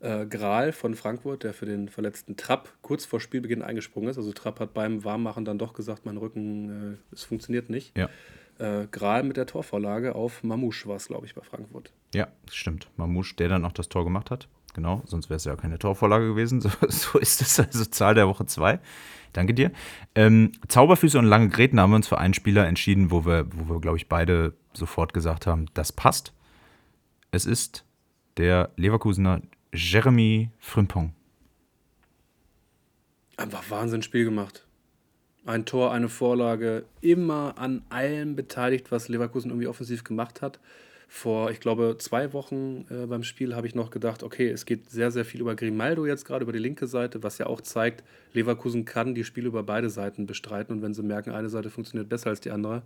[SPEAKER 1] äh, Gral von Frankfurt, der für den verletzten Trapp kurz vor Spielbeginn eingesprungen ist. Also Trapp hat beim Warmmachen dann doch gesagt, mein Rücken, äh, es funktioniert nicht.
[SPEAKER 2] Ja.
[SPEAKER 1] Äh, Gral mit der Torvorlage auf Mamouche war es, glaube ich, bei Frankfurt.
[SPEAKER 2] Ja, stimmt. Mamouche, der dann auch das Tor gemacht hat. Genau, sonst wäre es ja keine Torvorlage gewesen. So, so ist es also Zahl der Woche 2. Danke dir. Ähm, Zauberfüße und lange Gräten haben wir uns für einen Spieler entschieden, wo wir, wo wir, glaube ich, beide sofort gesagt haben, das passt. Es ist der Leverkusener Jeremy Frimpong.
[SPEAKER 1] Einfach Wahnsinnsspiel gemacht. Ein Tor, eine Vorlage, immer an allem beteiligt, was Leverkusen irgendwie offensiv gemacht hat vor, ich glaube, zwei Wochen äh, beim Spiel habe ich noch gedacht, okay, es geht sehr, sehr viel über Grimaldo jetzt gerade, über die linke Seite, was ja auch zeigt, Leverkusen kann die Spiele über beide Seiten bestreiten und wenn sie merken, eine Seite funktioniert besser als die andere,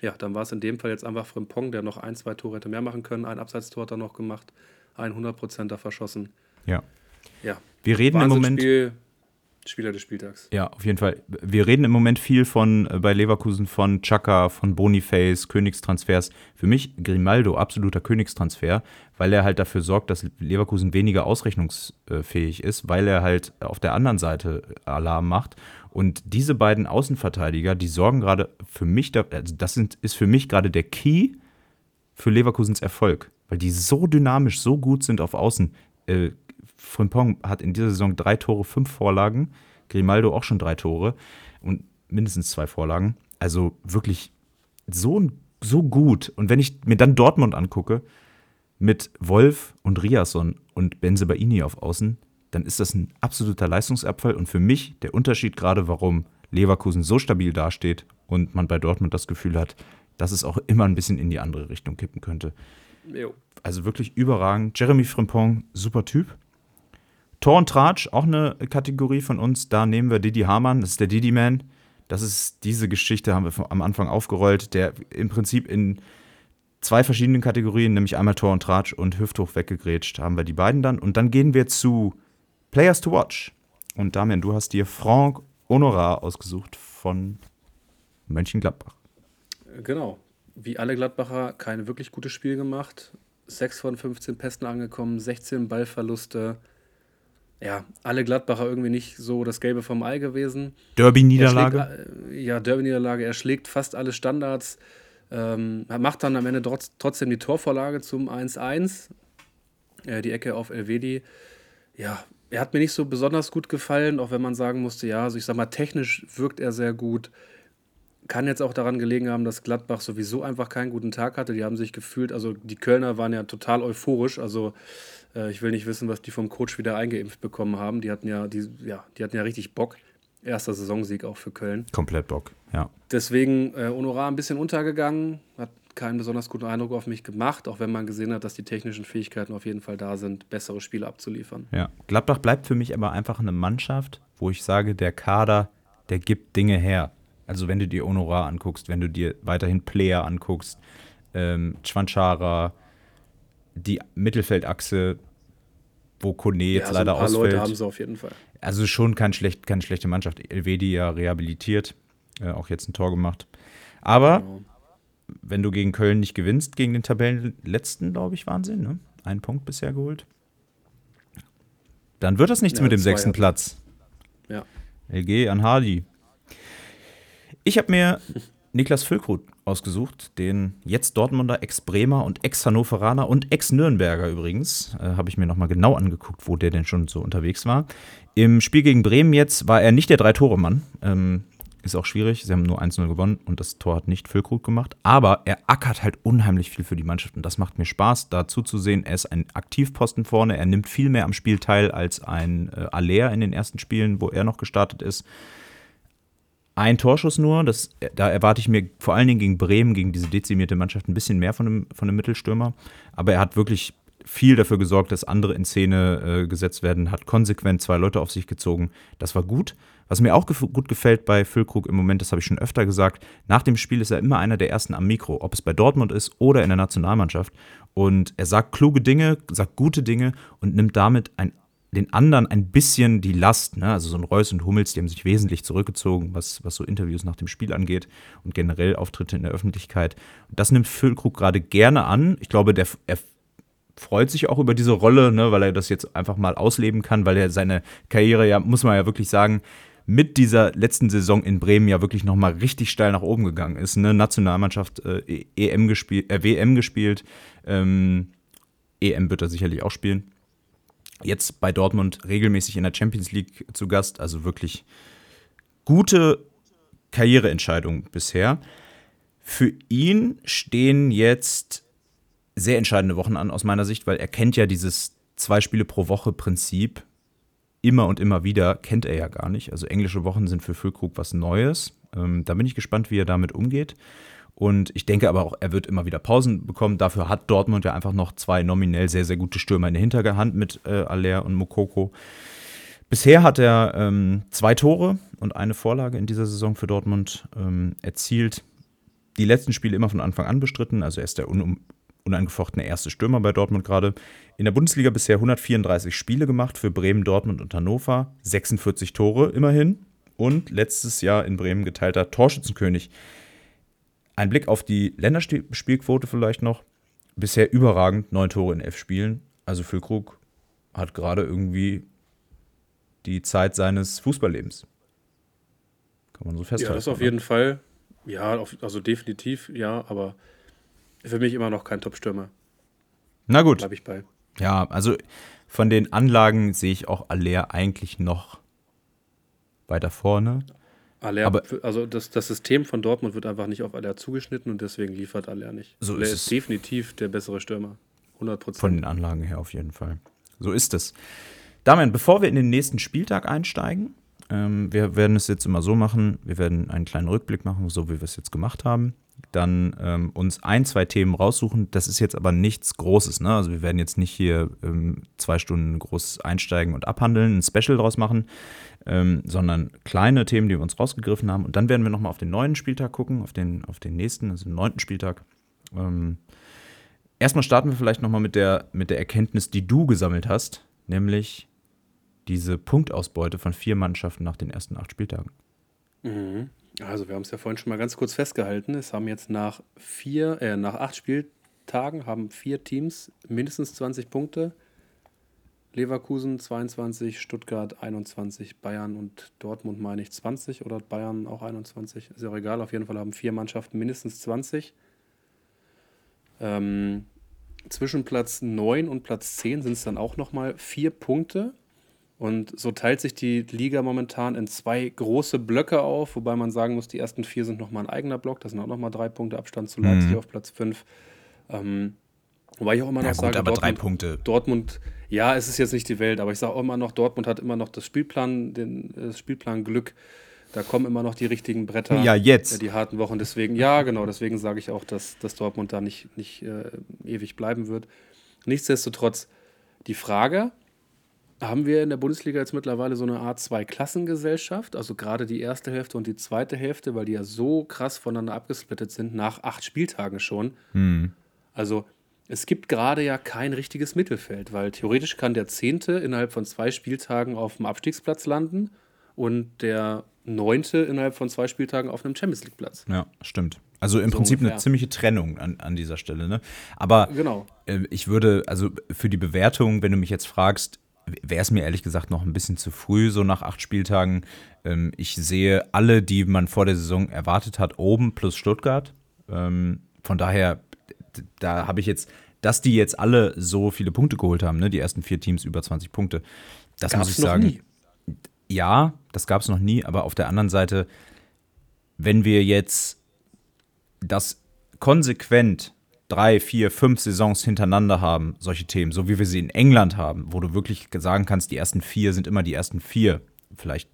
[SPEAKER 1] ja, dann war es in dem Fall jetzt einfach Frimpong, der noch ein, zwei Tore hätte mehr machen können, ein Abseitstor hat er noch gemacht, ein 100%er verschossen.
[SPEAKER 2] Ja.
[SPEAKER 1] Ja.
[SPEAKER 2] Wir reden im Moment
[SPEAKER 1] Spieler des Spieltags.
[SPEAKER 2] Ja, auf jeden Fall. Wir reden im Moment viel von äh, bei Leverkusen von Chaka, von Boniface, Königstransfers. Für mich Grimaldo absoluter Königstransfer, weil er halt dafür sorgt, dass Leverkusen weniger ausrechnungsfähig ist, weil er halt auf der anderen Seite Alarm macht. Und diese beiden Außenverteidiger, die sorgen gerade für mich, also das ist für mich gerade der Key für Leverkusens Erfolg, weil die so dynamisch, so gut sind auf Außen. Äh, Frimpong hat in dieser Saison drei Tore, fünf Vorlagen. Grimaldo auch schon drei Tore und mindestens zwei Vorlagen. Also wirklich so, so gut. Und wenn ich mir dann Dortmund angucke, mit Wolf und Riasson und Benzebaini auf Außen, dann ist das ein absoluter Leistungsabfall und für mich der Unterschied gerade, warum Leverkusen so stabil dasteht und man bei Dortmund das Gefühl hat, dass es auch immer ein bisschen in die andere Richtung kippen könnte. Jo. Also wirklich überragend. Jeremy Frimpong, super Typ. Tor und Tratsch, auch eine Kategorie von uns. Da nehmen wir Didi Hamann, das ist der Didi Man. Das ist diese Geschichte, haben wir am Anfang aufgerollt, der im Prinzip in zwei verschiedenen Kategorien, nämlich einmal Tor und Tratsch und Hüfthoch weggegrätscht, haben wir die beiden dann. Und dann gehen wir zu Players to Watch. Und Damian, du hast dir Franck Honorar ausgesucht von Mönchengladbach.
[SPEAKER 1] Genau. Wie alle Gladbacher kein wirklich gutes Spiel gemacht. 6 von 15 Pässen angekommen, 16 Ballverluste, ja, alle Gladbacher irgendwie nicht so das Gelbe vom Ei gewesen.
[SPEAKER 2] Derby-Niederlage?
[SPEAKER 1] Äh, ja, Derby-Niederlage. Er schlägt fast alle Standards. Ähm, macht dann am Ende trotz, trotzdem die Torvorlage zum 1-1. Äh, die Ecke auf Elvedi. Ja, er hat mir nicht so besonders gut gefallen, auch wenn man sagen musste, ja, also ich sag mal, technisch wirkt er sehr gut. Kann jetzt auch daran gelegen haben, dass Gladbach sowieso einfach keinen guten Tag hatte. Die haben sich gefühlt, also die Kölner waren ja total euphorisch. Also Äh, ich will nicht wissen, was die vom Coach wieder eingeimpft bekommen haben. Die hatten ja, die, ja, die hatten ja richtig Bock. Erster Saisonsieg auch für Köln.
[SPEAKER 2] Komplett Bock, ja.
[SPEAKER 1] Deswegen äh, Honorar ein bisschen untergegangen, hat keinen besonders guten Eindruck auf mich gemacht, auch wenn man gesehen hat, dass die technischen Fähigkeiten auf jeden Fall da sind, bessere Spiele abzuliefern.
[SPEAKER 2] Ja, Gladbach bleibt für mich aber einfach eine Mannschaft, wo ich sage, der Kader, der gibt Dinge her. Also wenn du dir Honorar anguckst, wenn du dir weiterhin Player anguckst, ähm, Chwanchara, die Mittelfeldachse, wo Kone jetzt ja, also leider ein paar ausfällt. Leute
[SPEAKER 1] haben sie auf jeden Fall.
[SPEAKER 2] Also schon kein schlecht, keine schlechte Mannschaft. Elvedi ja rehabilitiert, äh, auch jetzt ein Tor gemacht. Aber genau. wenn du gegen Köln nicht gewinnst, gegen den Tabellenletzten, glaube ich, Wahnsinn, ne? Einen Punkt bisher geholt. Dann wird das nichts ja, mit dem sechsten Platz.
[SPEAKER 1] Ja.
[SPEAKER 2] LG an Hardy. Ich habe mir Niklas Füllkrug ausgesucht, den jetzt Dortmunder, Ex-Bremer und Ex-Hannoveraner und Ex-Nürnberger übrigens. Äh, Habe ich mir nochmal genau angeguckt, wo der denn schon so unterwegs war. Im Spiel gegen Bremen jetzt war er nicht der Drei-Tore-Mann. Ähm, ist auch schwierig. Sie haben nur 1-0 gewonnen und das Tor hat nicht Füllkrug gemacht. Aber er ackert halt unheimlich viel für die Mannschaft und das macht mir Spaß, da zuzusehen. Er ist ein Aktivposten vorne. Er nimmt viel mehr am Spiel teil als ein äh, Aller in den ersten Spielen, wo er noch gestartet ist ein Torschuss nur. Das, da erwarte ich mir vor allen Dingen gegen Bremen, gegen diese dezimierte Mannschaft, ein bisschen mehr von dem, von dem Mittelstürmer. Aber er hat wirklich viel dafür gesorgt, dass andere in Szene äh, gesetzt werden, hat konsequent zwei Leute auf sich gezogen. Das war gut. Was mir auch gef gut gefällt bei Füllkrug im Moment, das habe ich schon öfter gesagt, nach dem Spiel ist er immer einer der ersten am Mikro, ob es bei Dortmund ist oder in der Nationalmannschaft. Und er sagt kluge Dinge, sagt gute Dinge und nimmt damit ein den anderen ein bisschen die Last. Ne? Also so ein Reus und Hummels, die haben sich wesentlich zurückgezogen, was, was so Interviews nach dem Spiel angeht und generell Auftritte in der Öffentlichkeit. Das nimmt Füllkrug gerade gerne an. Ich glaube, der, er freut sich auch über diese Rolle, ne? weil er das jetzt einfach mal ausleben kann, weil er seine Karriere ja, muss man ja wirklich sagen, mit dieser letzten Saison in Bremen ja wirklich nochmal richtig steil nach oben gegangen ist. Ne? Nationalmannschaft äh, EM gespielt, äh, WM gespielt, ähm, EM wird er sicherlich auch spielen jetzt bei Dortmund regelmäßig in der Champions League zu Gast. Also wirklich gute Karriereentscheidung bisher. Für ihn stehen jetzt sehr entscheidende Wochen an aus meiner Sicht, weil er kennt ja dieses zwei Spiele pro Woche Prinzip immer und immer wieder, kennt er ja gar nicht. Also englische Wochen sind für Füllkrug was Neues. Ähm, da bin ich gespannt, wie er damit umgeht. Und ich denke aber auch, er wird immer wieder Pausen bekommen. Dafür hat Dortmund ja einfach noch zwei nominell sehr, sehr gute Stürmer in der Hinterhand mit äh, Aller und Mokoko. Bisher hat er ähm, zwei Tore und eine Vorlage in dieser Saison für Dortmund ähm, erzielt. Die letzten Spiele immer von Anfang an bestritten. Also er ist der un unangefochtene erste Stürmer bei Dortmund gerade. In der Bundesliga bisher 134 Spiele gemacht für Bremen, Dortmund und Hannover. 46 Tore immerhin. Und letztes Jahr in Bremen geteilter Torschützenkönig. Ein Blick auf die Länderspielquote vielleicht noch. Bisher überragend, neun Tore in elf Spielen. Also Füllkrug hat gerade irgendwie die Zeit seines Fußballlebens.
[SPEAKER 1] Kann man so festhalten. Ja, das auf jeden Fall. Ja, also definitiv, ja, aber für mich immer noch kein Top-Stürmer.
[SPEAKER 2] Na gut.
[SPEAKER 1] Bleib ich bei.
[SPEAKER 2] Ja, also von den Anlagen sehe ich auch Aller eigentlich noch weiter vorne.
[SPEAKER 1] Aller, aber, also das, das System von Dortmund wird einfach nicht auf Aller zugeschnitten und deswegen liefert Aller nicht.
[SPEAKER 2] So
[SPEAKER 1] Aller
[SPEAKER 2] ist,
[SPEAKER 1] ist definitiv der bessere Stürmer. 100
[SPEAKER 2] Von den Anlagen her auf jeden Fall. So ist es. Damian, bevor wir in den nächsten Spieltag einsteigen, ähm, wir werden es jetzt immer so machen, wir werden einen kleinen Rückblick machen, so wie wir es jetzt gemacht haben. Dann ähm, uns ein, zwei Themen raussuchen. Das ist jetzt aber nichts Großes. Ne? Also wir werden jetzt nicht hier ähm, zwei Stunden groß einsteigen und abhandeln, ein Special draus machen ähm, sondern kleine Themen, die wir uns rausgegriffen haben. Und dann werden wir nochmal auf den neuen Spieltag gucken, auf den, auf den nächsten, also den neunten Spieltag. Ähm, erstmal starten wir vielleicht nochmal mit der, mit der Erkenntnis, die du gesammelt hast, nämlich diese Punktausbeute von vier Mannschaften nach den ersten acht Spieltagen.
[SPEAKER 1] Mhm. Also wir haben es ja vorhin schon mal ganz kurz festgehalten. Es haben jetzt nach vier, äh, nach acht Spieltagen haben vier Teams mindestens 20 Punkte. Leverkusen 22, Stuttgart 21, Bayern und Dortmund meine ich 20 oder Bayern auch 21. Ist ja auch egal, auf jeden Fall haben vier Mannschaften mindestens 20. Ähm, zwischen Platz 9 und Platz 10 sind es dann auch nochmal vier Punkte. Und so teilt sich die Liga momentan in zwei große Blöcke auf, wobei man sagen muss, die ersten vier sind nochmal ein eigener Block. Das sind auch nochmal drei Punkte Abstand zu Leipzig mhm. auf Platz 5. Ähm, wobei ich auch immer noch ja, gut, sage,
[SPEAKER 2] aber Dortmund, drei Punkte.
[SPEAKER 1] Dortmund Ja, es ist jetzt nicht die Welt, aber ich sage auch immer noch, Dortmund hat immer noch das Spielplan, den, das Spielplan Glück. Da kommen immer noch die richtigen Bretter.
[SPEAKER 2] Ja, jetzt.
[SPEAKER 1] Die harten Wochen. Deswegen, ja, genau, deswegen sage ich auch, dass, dass Dortmund da nicht, nicht äh, ewig bleiben wird. Nichtsdestotrotz, die Frage, haben wir in der Bundesliga jetzt mittlerweile so eine Art Zwei-Klassengesellschaft, also gerade die erste Hälfte und die zweite Hälfte, weil die ja so krass voneinander abgesplittet sind, nach acht Spieltagen schon.
[SPEAKER 2] Hm.
[SPEAKER 1] Also es gibt gerade ja kein richtiges Mittelfeld, weil theoretisch kann der Zehnte innerhalb von zwei Spieltagen auf dem Abstiegsplatz landen und der Neunte innerhalb von zwei Spieltagen auf einem Champions League Platz.
[SPEAKER 2] Ja, stimmt. Also im so Prinzip ungefähr. eine ziemliche Trennung an, an dieser Stelle. Ne? Aber
[SPEAKER 1] genau.
[SPEAKER 2] äh, ich würde, also für die Bewertung, wenn du mich jetzt fragst, wäre es mir ehrlich gesagt noch ein bisschen zu früh, so nach acht Spieltagen. Ähm, ich sehe alle, die man vor der Saison erwartet hat, oben plus Stuttgart. Ähm, von daher da habe ich jetzt, dass die jetzt alle so viele Punkte geholt haben, ne, die ersten vier Teams über 20 Punkte, das gab's muss ich sagen. Nie. Ja, das gab es noch nie, aber auf der anderen Seite, wenn wir jetzt das konsequent drei, vier, fünf Saisons hintereinander haben, solche Themen, so wie wir sie in England haben, wo du wirklich sagen kannst, die ersten vier sind immer die ersten vier. Vielleicht,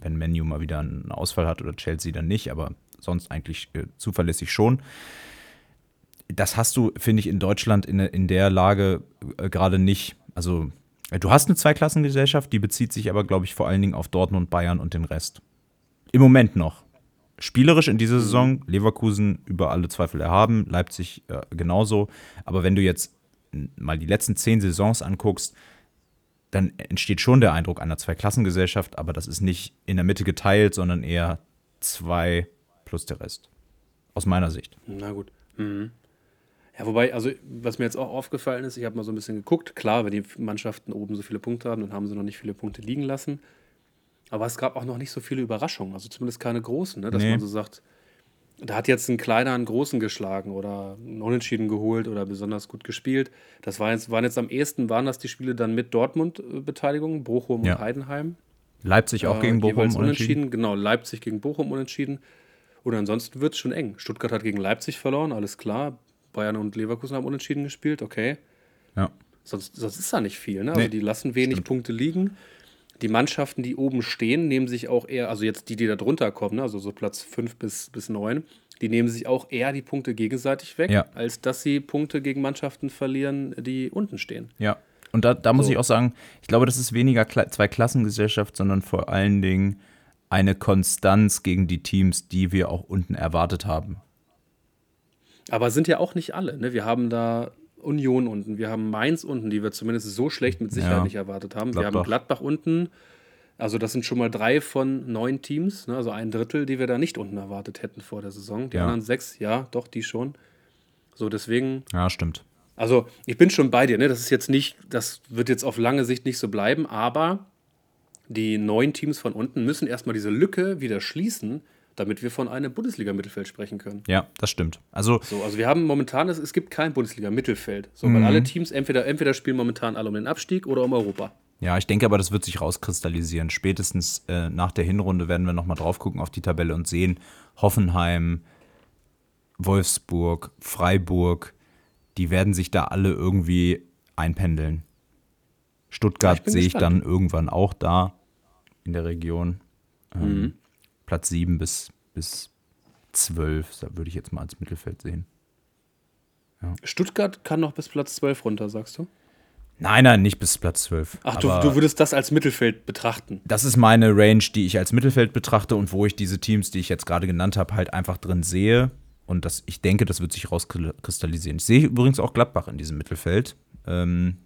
[SPEAKER 2] wenn Menu mal wieder einen Ausfall hat oder Chelsea dann nicht, aber sonst eigentlich äh, zuverlässig schon das hast du, finde ich, in Deutschland in, in der Lage äh, gerade nicht. Also, äh, du hast eine Zweiklassengesellschaft, die bezieht sich aber, glaube ich, vor allen Dingen auf Dortmund, Bayern und den Rest. Im Moment noch. Spielerisch in dieser mhm. Saison, Leverkusen über alle Zweifel erhaben, Leipzig äh, genauso. Aber wenn du jetzt mal die letzten zehn Saisons anguckst, dann entsteht schon der Eindruck einer Zweiklassengesellschaft, aber das ist nicht in der Mitte geteilt, sondern eher zwei plus der Rest. Aus meiner Sicht.
[SPEAKER 1] Na gut. Mhm. Ja, wobei, also was mir jetzt auch aufgefallen ist, ich habe mal so ein bisschen geguckt, klar, wenn die Mannschaften oben so viele Punkte haben, dann haben sie noch nicht viele Punkte liegen lassen. Aber es gab auch noch nicht so viele Überraschungen, also zumindest keine großen, ne? dass nee. man so sagt, da hat jetzt ein kleiner einen großen geschlagen oder einen Unentschieden geholt oder besonders gut gespielt. Das war jetzt, waren jetzt am ehesten, waren das die Spiele dann mit Dortmund-Beteiligung, Bochum ja. und Heidenheim.
[SPEAKER 2] Leipzig auch äh, gegen Bochum
[SPEAKER 1] unentschieden. unentschieden. Genau, Leipzig gegen Bochum unentschieden. Und ansonsten wird es schon eng. Stuttgart hat gegen Leipzig verloren, alles klar. Bayern und Leverkusen haben unentschieden gespielt, okay.
[SPEAKER 2] Ja.
[SPEAKER 1] Sonst, sonst ist da nicht viel, ne? Also nee, die lassen wenig stimmt. Punkte liegen. Die Mannschaften, die oben stehen, nehmen sich auch eher, also jetzt die, die da drunter kommen, ne? also so Platz 5 bis, bis 9, die nehmen sich auch eher die Punkte gegenseitig weg,
[SPEAKER 2] ja.
[SPEAKER 1] als dass sie Punkte gegen Mannschaften verlieren, die unten stehen.
[SPEAKER 2] Ja. Und da, da muss so. ich auch sagen, ich glaube, das ist weniger Kla Zweiklassengesellschaft, sondern vor allen Dingen eine Konstanz gegen die Teams, die wir auch unten erwartet haben.
[SPEAKER 1] Aber sind ja auch nicht alle. Ne? Wir haben da Union unten, wir haben Mainz unten, die wir zumindest so schlecht mit Sicherheit ja. nicht erwartet haben. Gladbach. Wir haben Gladbach unten. Also das sind schon mal drei von neun Teams, ne? also ein Drittel, die wir da nicht unten erwartet hätten vor der Saison. Die ja. anderen sechs, ja, doch, die schon. So, deswegen.
[SPEAKER 2] Ja, stimmt.
[SPEAKER 1] Also ich bin schon bei dir, ne? Das ist jetzt nicht, das wird jetzt auf lange Sicht nicht so bleiben, aber die neun Teams von unten müssen erstmal diese Lücke wieder schließen, damit wir von einem Bundesliga-Mittelfeld sprechen können.
[SPEAKER 2] Ja, das stimmt. Also,
[SPEAKER 1] so, also wir haben momentan, es, es gibt kein Bundesliga-Mittelfeld. So, weil mhm. alle Teams entweder, entweder spielen momentan alle um den Abstieg oder um Europa.
[SPEAKER 2] Ja, ich denke aber, das wird sich rauskristallisieren. Spätestens äh, nach der Hinrunde werden wir nochmal drauf gucken auf die Tabelle und sehen, Hoffenheim, Wolfsburg, Freiburg, die werden sich da alle irgendwie einpendeln. Stuttgart ja, sehe ich dann irgendwann auch da in der Region. Ähm, mhm. Platz 7 bis, bis 12, da würde ich jetzt mal als Mittelfeld sehen.
[SPEAKER 1] Ja. Stuttgart kann noch bis Platz 12 runter, sagst du?
[SPEAKER 2] Nein, nein, nicht bis Platz 12.
[SPEAKER 1] Ach, du, du, würdest das als Mittelfeld betrachten?
[SPEAKER 2] Das ist meine Range, die ich als Mittelfeld betrachte und wo ich diese Teams, die ich jetzt gerade genannt habe, halt einfach drin sehe. Und das, ich denke, das wird sich rauskristallisieren. Ich sehe übrigens auch Gladbach in diesem Mittelfeld. Ähm,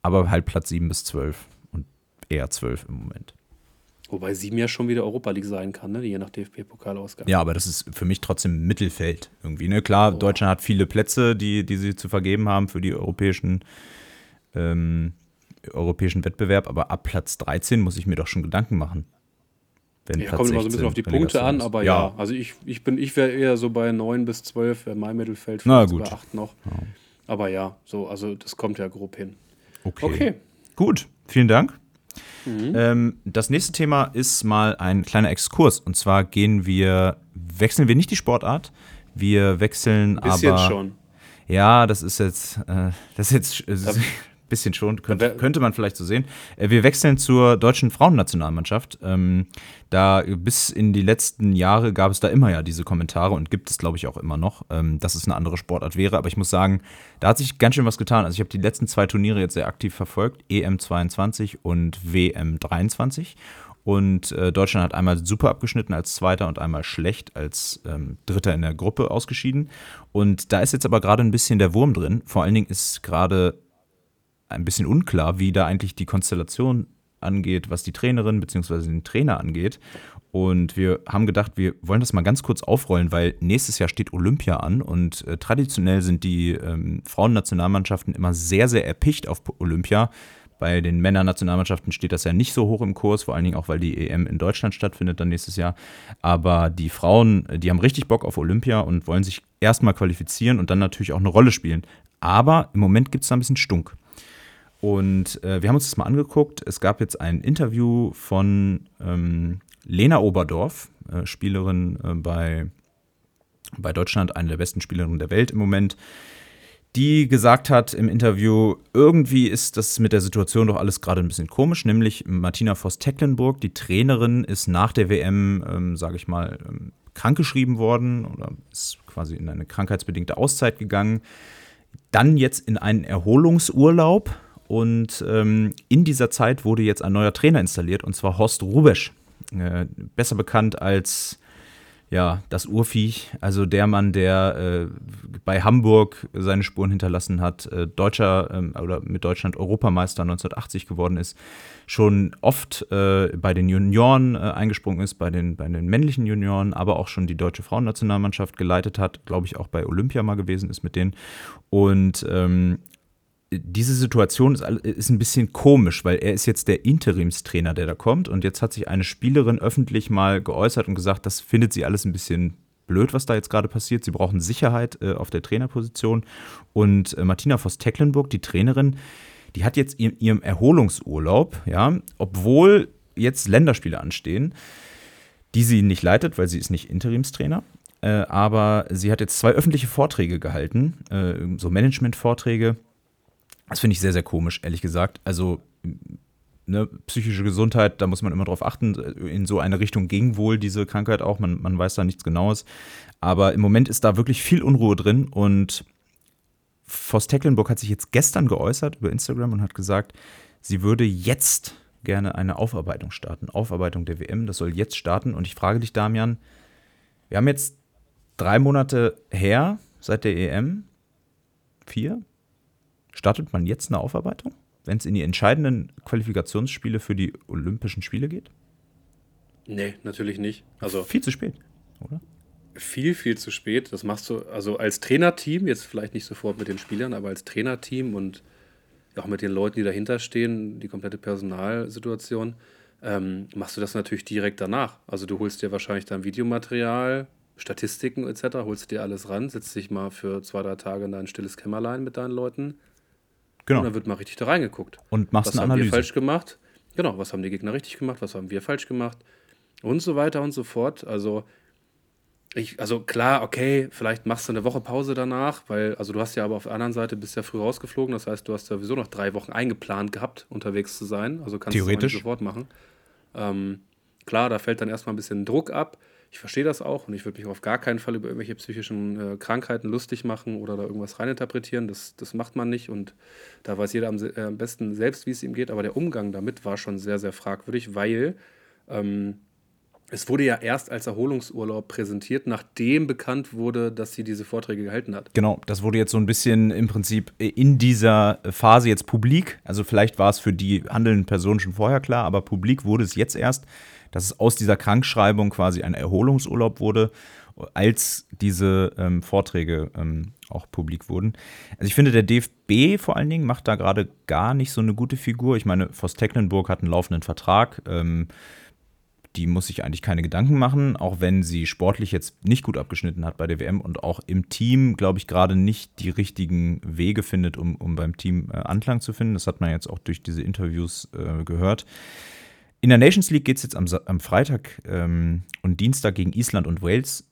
[SPEAKER 2] aber halt Platz 7 bis 12 und eher 12 im Moment.
[SPEAKER 1] Wobei sieben ja schon wieder Europa League sein kann, ne? je nach DFB-Pokalausgang.
[SPEAKER 2] Ja, aber das ist für mich trotzdem Mittelfeld irgendwie. Ne? Klar, oh. Deutschland hat viele Plätze, die, die sie zu vergeben haben für die europäischen, ähm, europäischen Wettbewerb, aber ab Platz 13 muss ich mir doch schon Gedanken machen.
[SPEAKER 1] Wenn ja, Platz kommt immer so ein bisschen auf die Punkte an, aber ja. ja, also ich, ich, ich wäre eher so bei 9 bis 12, wäre mein Mittelfeld,
[SPEAKER 2] Na, gut.
[SPEAKER 1] bei 8 noch. Ja. Aber ja, so, also das kommt ja grob hin.
[SPEAKER 2] Okay. okay. Gut, vielen Dank. Mhm. Ähm, das nächste Thema ist mal ein kleiner Exkurs. Und zwar gehen wir, wechseln wir nicht die Sportart, wir wechseln Bisschen aber. schon. Ja, das ist jetzt, äh, das ist jetzt. Äh, bisschen schon, könnte, könnte man vielleicht so sehen. Äh, wir wechseln zur deutschen Frauennationalmannschaft. Ähm, da bis in die letzten Jahre gab es da immer ja diese Kommentare und gibt es, glaube ich, auch immer noch, ähm, dass es eine andere Sportart wäre. Aber ich muss sagen, da hat sich ganz schön was getan. Also ich habe die letzten zwei Turniere jetzt sehr aktiv verfolgt, EM22 und WM23. Und äh, Deutschland hat einmal super abgeschnitten als Zweiter und einmal schlecht als ähm, Dritter in der Gruppe ausgeschieden. Und da ist jetzt aber gerade ein bisschen der Wurm drin. Vor allen Dingen ist gerade ein bisschen unklar, wie da eigentlich die Konstellation angeht, was die Trainerin bzw. den Trainer angeht. Und wir haben gedacht, wir wollen das mal ganz kurz aufrollen, weil nächstes Jahr steht Olympia an und äh, traditionell sind die ähm, Frauennationalmannschaften immer sehr, sehr erpicht auf Olympia. Bei den Männernationalmannschaften steht das ja nicht so hoch im Kurs, vor allen Dingen auch, weil die EM in Deutschland stattfindet dann nächstes Jahr. Aber die Frauen, die haben richtig Bock auf Olympia und wollen sich erstmal qualifizieren und dann natürlich auch eine Rolle spielen. Aber im Moment gibt es da ein bisschen Stunk. Und äh, wir haben uns das mal angeguckt. Es gab jetzt ein Interview von ähm, Lena Oberdorf, äh, Spielerin äh, bei, bei Deutschland, eine der besten Spielerinnen der Welt im Moment die gesagt hat im Interview, irgendwie ist das mit der Situation doch alles gerade ein bisschen komisch, nämlich Martina Voss-Tecklenburg, die Trainerin, ist nach der WM, ähm, sage ich mal, ähm, krankgeschrieben worden oder ist quasi in eine krankheitsbedingte Auszeit gegangen. Dann jetzt in einen Erholungsurlaub und ähm, in dieser Zeit wurde jetzt ein neuer Trainer installiert und zwar Horst Rubesch, äh, besser bekannt als ja, das Urviech, also der Mann, der äh, bei Hamburg seine Spuren hinterlassen hat, äh, Deutscher ähm, oder mit Deutschland Europameister 1980 geworden ist, schon oft äh, bei den Junioren äh, eingesprungen ist, bei den, bei den männlichen Junioren, aber auch schon die deutsche Frauennationalmannschaft geleitet hat, glaube ich, auch bei Olympia mal gewesen ist mit denen. Und ähm, diese Situation ist, ist, ein bisschen komisch, weil er ist jetzt der Interimstrainer, der da kommt. Und jetzt hat sich eine Spielerin öffentlich mal geäußert und gesagt, das findet sie alles ein bisschen blöd, was da jetzt gerade passiert. Sie brauchen Sicherheit äh, auf der Trainerposition. Und äh, Martina Voss-Tecklenburg, die Trainerin, die hat jetzt in ihrem Erholungsurlaub, ja, obwohl jetzt Länderspiele anstehen, die sie nicht leitet, weil sie ist nicht Interimstrainer. Äh, aber sie hat jetzt zwei öffentliche Vorträge gehalten, äh, so Management-Vorträge das finde ich sehr, sehr komisch, ehrlich gesagt. Also, ne, psychische Gesundheit, da muss man immer drauf achten. In so eine Richtung ging wohl diese Krankheit auch. Man, man weiß da nichts Genaues. Aber im Moment ist da wirklich viel Unruhe drin. Und Voss Tecklenburg hat sich jetzt gestern geäußert über Instagram und hat gesagt, sie würde jetzt gerne eine Aufarbeitung starten. Aufarbeitung der WM, das soll jetzt starten. Und ich frage dich, Damian, wir haben jetzt drei Monate her seit der EM. Vier? Startet man jetzt eine Aufarbeitung, wenn es in die entscheidenden Qualifikationsspiele für die Olympischen Spiele geht?
[SPEAKER 1] Nee, natürlich nicht. Also
[SPEAKER 2] viel zu spät, oder?
[SPEAKER 1] Viel, viel zu spät. Das machst du also als Trainerteam, jetzt vielleicht nicht sofort mit den Spielern, aber als Trainerteam und auch mit den Leuten, die dahinter stehen, die komplette Personalsituation, ähm, machst du das natürlich direkt danach. Also du holst dir wahrscheinlich dein Videomaterial, Statistiken etc., holst dir alles ran, setzt dich mal für zwei, drei Tage in dein stilles Kämmerlein mit deinen Leuten Genau. Und dann wird mal richtig da reingeguckt.
[SPEAKER 2] Und machst
[SPEAKER 1] was
[SPEAKER 2] eine Analyse.
[SPEAKER 1] haben wir falsch gemacht? Genau, was haben die Gegner richtig gemacht? Was haben wir falsch gemacht? Und so weiter und so fort. Also, ich, also klar, okay, vielleicht machst du eine Woche Pause danach, weil, also du hast ja aber auf der anderen Seite bist ja früh rausgeflogen, das heißt, du hast ja sowieso noch drei Wochen eingeplant gehabt, unterwegs zu sein. Also kannst du sofort machen. Ähm, klar, da fällt dann erstmal ein bisschen Druck ab. Ich verstehe das auch und ich würde mich auf gar keinen Fall über irgendwelche psychischen äh, Krankheiten lustig machen oder da irgendwas reininterpretieren. Das, das macht man nicht und da weiß jeder am, äh, am besten selbst, wie es ihm geht. Aber der Umgang damit war schon sehr, sehr fragwürdig, weil ähm, es wurde ja erst als Erholungsurlaub präsentiert, nachdem bekannt wurde, dass sie diese Vorträge gehalten hat.
[SPEAKER 2] Genau, das wurde jetzt so ein bisschen im Prinzip in dieser Phase jetzt publik. Also vielleicht war es für die handelnden Personen schon vorher klar, aber publik wurde es jetzt erst dass es aus dieser Krankschreibung quasi ein Erholungsurlaub wurde, als diese ähm, Vorträge ähm, auch publik wurden. Also ich finde, der DFB vor allen Dingen macht da gerade gar nicht so eine gute Figur. Ich meine, Voss Tecklenburg hat einen laufenden Vertrag. Ähm, die muss sich eigentlich keine Gedanken machen, auch wenn sie sportlich jetzt nicht gut abgeschnitten hat bei der WM und auch im Team, glaube ich, gerade nicht die richtigen Wege findet, um, um beim Team äh, Anklang zu finden. Das hat man jetzt auch durch diese Interviews äh, gehört. In der Nations League geht es jetzt am, am Freitag ähm, und Dienstag gegen Island und Wales.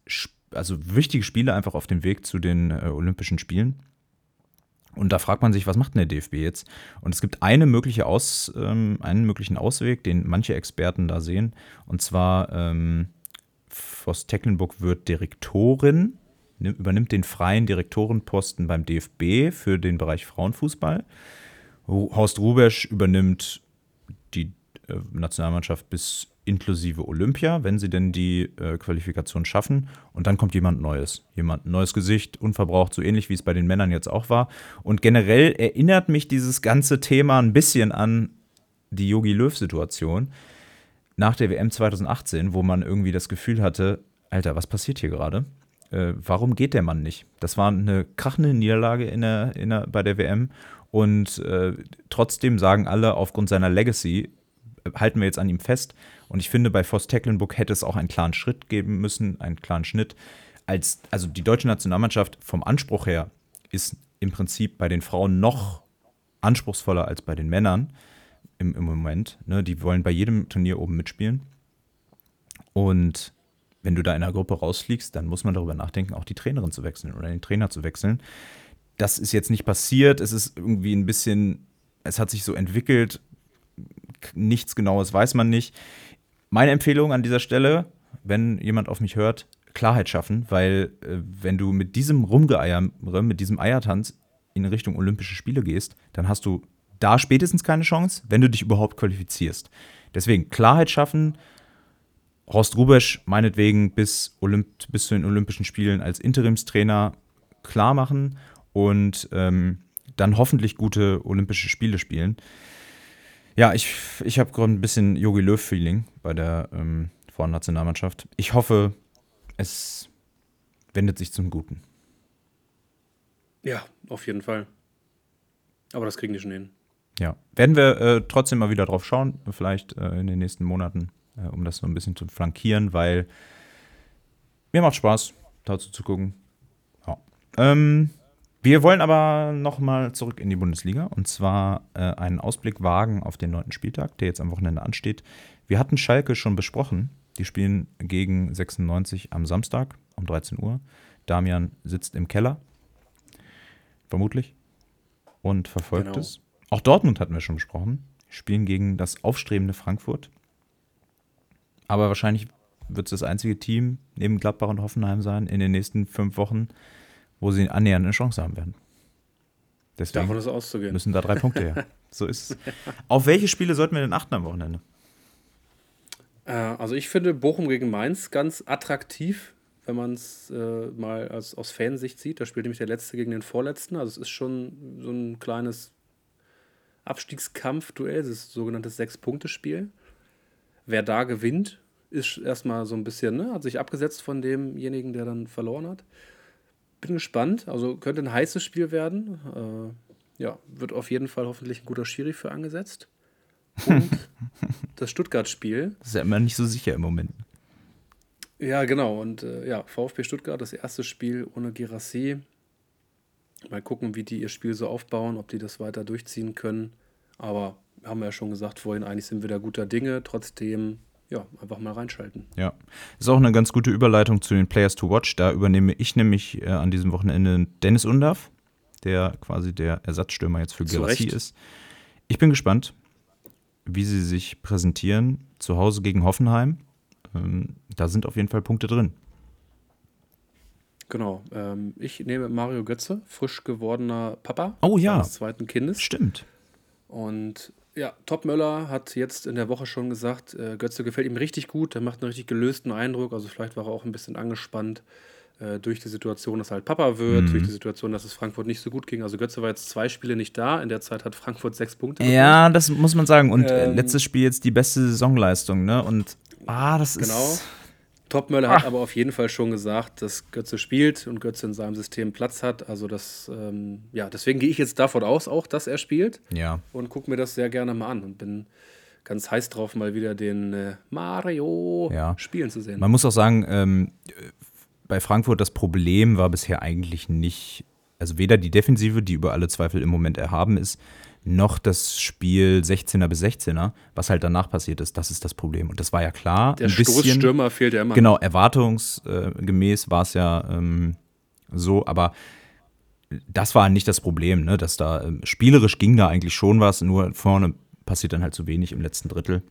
[SPEAKER 2] Also wichtige Spiele einfach auf dem Weg zu den äh, Olympischen Spielen. Und da fragt man sich, was macht denn der DFB jetzt? Und es gibt eine mögliche Aus, ähm, einen möglichen Ausweg, den manche Experten da sehen. Und zwar, ähm, Voss Tecklenburg wird Direktorin, übernimmt den freien Direktorenposten beim DFB für den Bereich Frauenfußball. Horst Rubesch übernimmt Nationalmannschaft bis inklusive Olympia, wenn sie denn die äh, Qualifikation schaffen. Und dann kommt jemand Neues. Jemand neues Gesicht, unverbraucht, so ähnlich wie es bei den Männern jetzt auch war. Und generell erinnert mich dieses ganze Thema ein bisschen an die Yogi Löw-Situation nach der WM 2018, wo man irgendwie das Gefühl hatte, Alter, was passiert hier gerade? Äh, warum geht der Mann nicht? Das war eine krachende Niederlage in der, in der, bei der WM. Und äh, trotzdem sagen alle, aufgrund seiner Legacy äh, halten wir jetzt an ihm fest. Und ich finde, bei Voss Tecklenburg hätte es auch einen klaren Schritt geben müssen, einen klaren Schnitt. Als, also die deutsche Nationalmannschaft vom Anspruch her ist im Prinzip bei den Frauen noch anspruchsvoller als bei den Männern im, im Moment. Ne? Die wollen bei jedem Turnier oben mitspielen. Und wenn du da in einer Gruppe rausfliegst, dann muss man darüber nachdenken, auch die Trainerin zu wechseln oder den Trainer zu wechseln. Das ist jetzt nicht passiert. Es ist irgendwie ein bisschen, es hat sich so entwickelt. Nichts Genaues weiß man nicht. Meine Empfehlung an dieser Stelle, wenn jemand auf mich hört, Klarheit schaffen, weil äh, wenn du mit diesem Rumgeeier, mit diesem Eiertanz in Richtung Olympische Spiele gehst, dann hast du da spätestens keine Chance, wenn du dich überhaupt qualifizierst. Deswegen Klarheit schaffen. Horst Rubesch meinetwegen bis, Olymp bis zu den Olympischen Spielen als Interimstrainer klar machen und ähm, dann hoffentlich gute Olympische Spiele spielen. Ja, ich, ich habe gerade ein bisschen Yogi Löw-Feeling bei der ähm, Frauennationalmannschaft. Ich hoffe, es wendet sich zum Guten.
[SPEAKER 1] Ja, auf jeden Fall. Aber das kriegen die schon hin.
[SPEAKER 2] Ja, werden wir äh, trotzdem mal wieder drauf schauen, vielleicht äh, in den nächsten Monaten, äh, um das so ein bisschen zu flankieren, weil mir macht Spaß, dazu zu gucken. Ja. Ähm, wir wollen aber nochmal zurück in die Bundesliga und zwar äh, einen Ausblick wagen auf den neunten Spieltag, der jetzt am Wochenende ansteht. Wir hatten Schalke schon besprochen. Die spielen gegen 96 am Samstag um 13 Uhr. Damian sitzt im Keller, vermutlich, und verfolgt genau. es. Auch Dortmund hatten wir schon besprochen. Spielen gegen das aufstrebende Frankfurt. Aber wahrscheinlich wird es das einzige Team neben Gladbach und Hoffenheim sein in den nächsten fünf Wochen, wo sie annähernd eine Chance haben werden. Deswegen Davon ist auszugehen. müssen da drei Punkte her. so ist es. Auf welche Spiele sollten wir denn achten am Wochenende?
[SPEAKER 1] Äh, also ich finde Bochum gegen Mainz ganz attraktiv, wenn man es äh, mal als, aus Fansicht sieht. Da spielt nämlich der Letzte gegen den Vorletzten. Also es ist schon so ein kleines Abstiegskampf-Duell, das sogenannte Sechs-Punkte-Spiel. Wer da gewinnt, ist erstmal so ein bisschen, ne, hat sich abgesetzt von demjenigen, der dann verloren hat bin gespannt. Also könnte ein heißes Spiel werden. Äh, ja, wird auf jeden Fall hoffentlich ein guter Schiri für angesetzt. Und das Stuttgart-Spiel.
[SPEAKER 2] Das ist ja immer nicht so sicher im Moment.
[SPEAKER 1] Ja, genau. Und äh, ja, VfB Stuttgart, das erste Spiel ohne Girassi. Mal gucken, wie die ihr Spiel so aufbauen, ob die das weiter durchziehen können. Aber haben wir ja schon gesagt vorhin, eigentlich sind wir da guter Dinge. Trotzdem ja, einfach mal reinschalten.
[SPEAKER 2] Ja, ist auch eine ganz gute Überleitung zu den Players to Watch. Da übernehme ich nämlich äh, an diesem Wochenende Dennis Undav, der quasi der Ersatzstürmer jetzt für Gerassi ist. Ich bin gespannt, wie sie sich präsentieren zu Hause gegen Hoffenheim. Ähm, da sind auf jeden Fall Punkte drin.
[SPEAKER 1] Genau. Ähm, ich nehme Mario Götze, frisch gewordener Papa
[SPEAKER 2] oh, ja.
[SPEAKER 1] des zweiten Kindes.
[SPEAKER 2] Stimmt.
[SPEAKER 1] Und ja, Top Möller hat jetzt in der Woche schon gesagt, äh, Götze gefällt ihm richtig gut, er macht einen richtig gelösten Eindruck, also vielleicht war er auch ein bisschen angespannt äh, durch die Situation, dass er halt Papa wird, mhm. durch die Situation, dass es Frankfurt nicht so gut ging. Also Götze war jetzt zwei Spiele nicht da, in der Zeit hat Frankfurt sechs Punkte.
[SPEAKER 2] Ja, das muss man sagen. Und äh, ähm, letztes Spiel jetzt die beste Saisonleistung, ne? Und ah, das
[SPEAKER 1] genau. ist Topmöller hat aber auf jeden Fall schon gesagt, dass Götze spielt und Götze in seinem System Platz hat. Also das, ähm, ja, deswegen gehe ich jetzt davon aus, auch, dass er spielt.
[SPEAKER 2] Ja.
[SPEAKER 1] Und gucke mir das sehr gerne mal an und bin ganz heiß drauf, mal wieder den äh, Mario ja. spielen zu sehen.
[SPEAKER 2] Man muss auch sagen, ähm, bei Frankfurt das Problem war bisher eigentlich nicht, also weder die Defensive, die über alle Zweifel im Moment erhaben ist, noch das Spiel 16er bis 16er, was halt danach passiert ist. Das ist das Problem. Und das war ja klar.
[SPEAKER 1] Der Stoßstürmer fehlt ja immer.
[SPEAKER 2] Genau, erwartungsgemäß war es ja ähm, so, aber das war nicht das Problem, ne? dass da ähm, spielerisch ging da eigentlich schon was, nur vorne passiert dann halt zu wenig im letzten Drittel.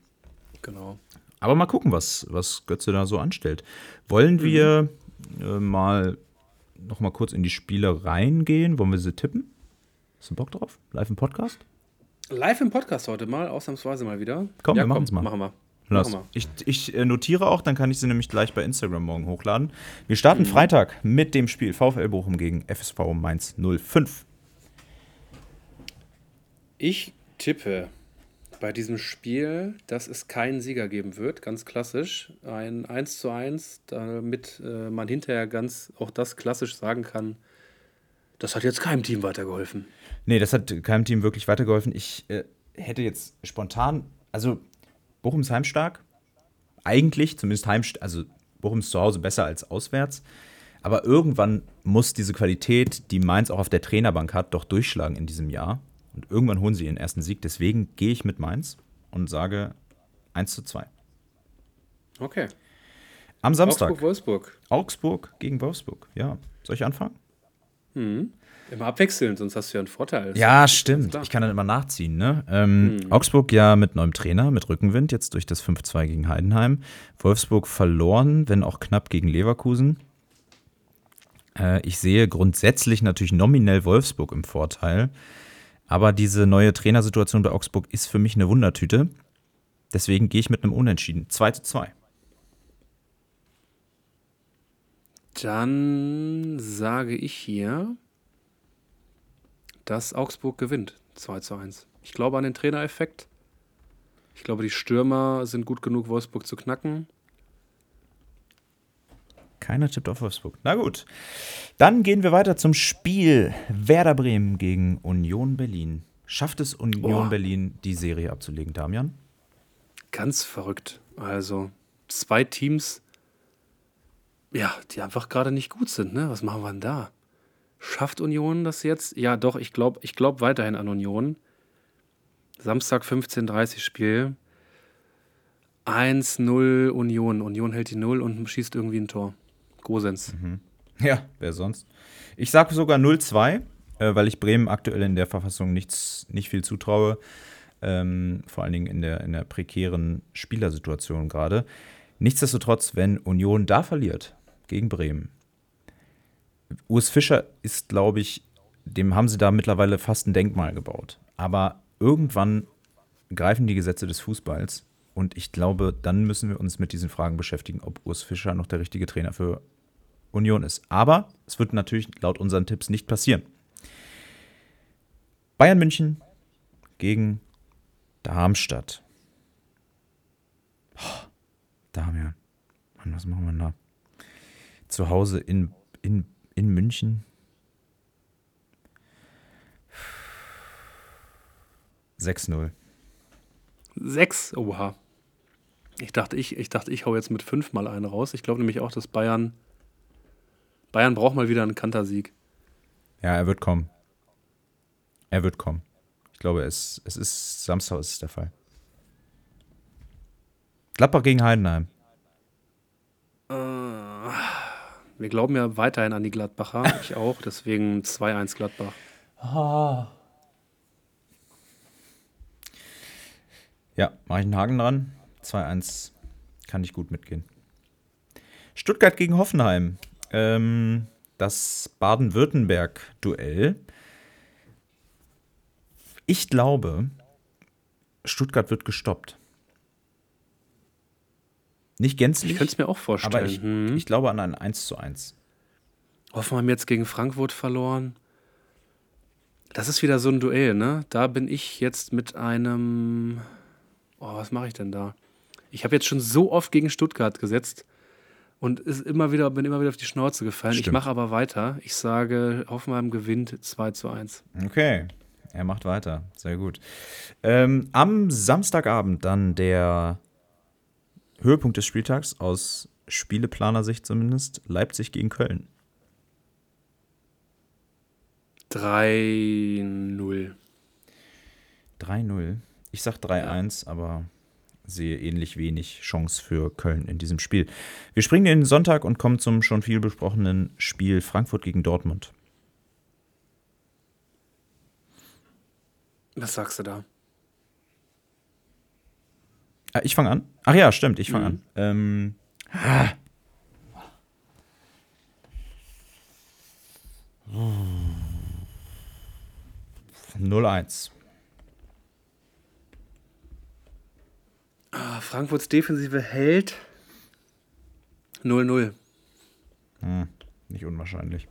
[SPEAKER 1] Genau.
[SPEAKER 2] Aber mal gucken, was, was Götze da so anstellt. Wollen mhm. wir äh, mal noch mal kurz in die Spiele reingehen? Wollen wir sie tippen? Hast du Bock drauf? Live im Podcast?
[SPEAKER 1] Live im Podcast heute mal, ausnahmsweise mal wieder.
[SPEAKER 2] Komm, ja, wir machen es mal.
[SPEAKER 1] Machen wir.
[SPEAKER 2] Lass. Machen wir. Ich, ich äh, notiere auch, dann kann ich sie nämlich gleich bei Instagram morgen hochladen. Wir starten mhm. Freitag mit dem Spiel VfL Bochum gegen FSV Mainz 05.
[SPEAKER 1] Ich tippe bei diesem Spiel, dass es keinen Sieger geben wird, ganz klassisch. Ein 1 zu 1, damit äh, man hinterher ganz auch das klassisch sagen kann, das hat jetzt keinem Team weitergeholfen.
[SPEAKER 2] Nee, das hat keinem Team wirklich weitergeholfen. Ich äh, hätte jetzt spontan, also Bochum ist heimstark. Eigentlich, zumindest heimstark, also Bochum ist zu Hause besser als auswärts. Aber irgendwann muss diese Qualität, die Mainz auch auf der Trainerbank hat, doch durchschlagen in diesem Jahr. Und irgendwann holen sie ihren ersten Sieg. Deswegen gehe ich mit Mainz und sage 1 zu 2.
[SPEAKER 1] Okay.
[SPEAKER 2] Am Samstag.
[SPEAKER 1] Augsburg-Wolfsburg.
[SPEAKER 2] Augsburg gegen Wolfsburg. Ja. Soll ich anfangen?
[SPEAKER 1] Mhm. Immer abwechselnd, sonst hast du ja einen Vorteil.
[SPEAKER 2] Ja, stimmt. Ich kann dann immer nachziehen. Ne? Ähm, mhm. Augsburg ja mit neuem Trainer, mit Rückenwind, jetzt durch das 5-2 gegen Heidenheim. Wolfsburg verloren, wenn auch knapp gegen Leverkusen. Äh, ich sehe grundsätzlich natürlich nominell Wolfsburg im Vorteil. Aber diese neue Trainersituation bei Augsburg ist für mich eine Wundertüte. Deswegen gehe ich mit einem Unentschieden. 2 zu 2.
[SPEAKER 1] Dann sage ich hier, dass Augsburg gewinnt. 2 zu 1. Ich glaube an den Trainereffekt. Ich glaube, die Stürmer sind gut genug, Wolfsburg zu knacken.
[SPEAKER 2] Keiner tippt auf Wolfsburg. Na gut. Dann gehen wir weiter zum Spiel Werder Bremen gegen Union Berlin. Schafft es Union oh. Berlin, die Serie abzulegen, Damian?
[SPEAKER 1] Ganz verrückt. Also, zwei Teams, ja, die einfach gerade nicht gut sind. Ne? Was machen wir denn da? Schafft Union das jetzt? Ja, doch, ich glaube ich glaub weiterhin an Union. Samstag 15.30 Spiel. 1-0 Union. Union hält die 0 und schießt irgendwie ein Tor. Gosens.
[SPEAKER 2] Mhm. Ja, wer sonst? Ich sage sogar 0-2, äh, weil ich Bremen aktuell in der Verfassung nichts, nicht viel zutraue. Ähm, vor allen Dingen in der, in der prekären Spielersituation gerade. Nichtsdestotrotz, wenn Union da verliert gegen Bremen, Urs Fischer ist, glaube ich, dem haben sie da mittlerweile fast ein Denkmal gebaut. Aber irgendwann greifen die Gesetze des Fußballs und ich glaube, dann müssen wir uns mit diesen Fragen beschäftigen, ob Urs Fischer noch der richtige Trainer für Union ist. Aber es wird natürlich laut unseren Tipps nicht passieren. Bayern München gegen Darmstadt. Oh, Damian. Mann, was machen wir da? Zu Hause in, in, in München. Sechs null.
[SPEAKER 1] Sechs? Oha. Ich dachte, ich, ich dachte, ich hau jetzt mit fünf mal einen raus. Ich glaube nämlich auch, dass Bayern Bayern braucht mal wieder einen Kantersieg.
[SPEAKER 2] Ja, er wird kommen. Er wird kommen. Ich glaube, es, es ist Samstag ist es der Fall. Gladbach gegen Heidenheim.
[SPEAKER 1] Äh, wir glauben ja weiterhin an die Gladbacher. ich auch. Deswegen 2-1 Gladbach.
[SPEAKER 2] Oh. Ja, mache ich einen Haken dran. 2-1 kann ich gut mitgehen. Stuttgart gegen Hoffenheim ähm, das Baden-Württemberg-Duell. Ich glaube, Stuttgart wird gestoppt. Nicht gänzlich.
[SPEAKER 1] Ich könnte es mir auch vorstellen.
[SPEAKER 2] Aber ich, hm. ich, glaube an ein 1 zu 1.
[SPEAKER 1] Hoffenheim jetzt gegen Frankfurt verloren. Das ist wieder so ein Duell, ne? Da bin ich jetzt mit einem. Oh, was mache ich denn da? Ich habe jetzt schon so oft gegen Stuttgart gesetzt und ist immer wieder, bin immer wieder auf die Schnauze gefallen. Stimmt. Ich mache aber weiter. Ich sage, Hoffenheim gewinnt 2 zu 1.
[SPEAKER 2] Okay. Er macht weiter. Sehr gut. Ähm, am Samstagabend dann der Höhepunkt des Spieltags, aus Spieleplaner-Sicht zumindest, Leipzig gegen Köln.
[SPEAKER 1] 3-0.
[SPEAKER 2] 3-0. Ich sage 3-1, ja. aber sehe ähnlich wenig Chance für Köln in diesem Spiel. Wir springen in den Sonntag und kommen zum schon viel besprochenen Spiel Frankfurt gegen Dortmund.
[SPEAKER 1] Was sagst du da?
[SPEAKER 2] Ah, ich fange an? Ach ja, stimmt, ich fange mhm. an. Ähm, ah. 0-1.
[SPEAKER 1] Ah, Frankfurts Defensive hält 0-0.
[SPEAKER 2] Hm, nicht unwahrscheinlich.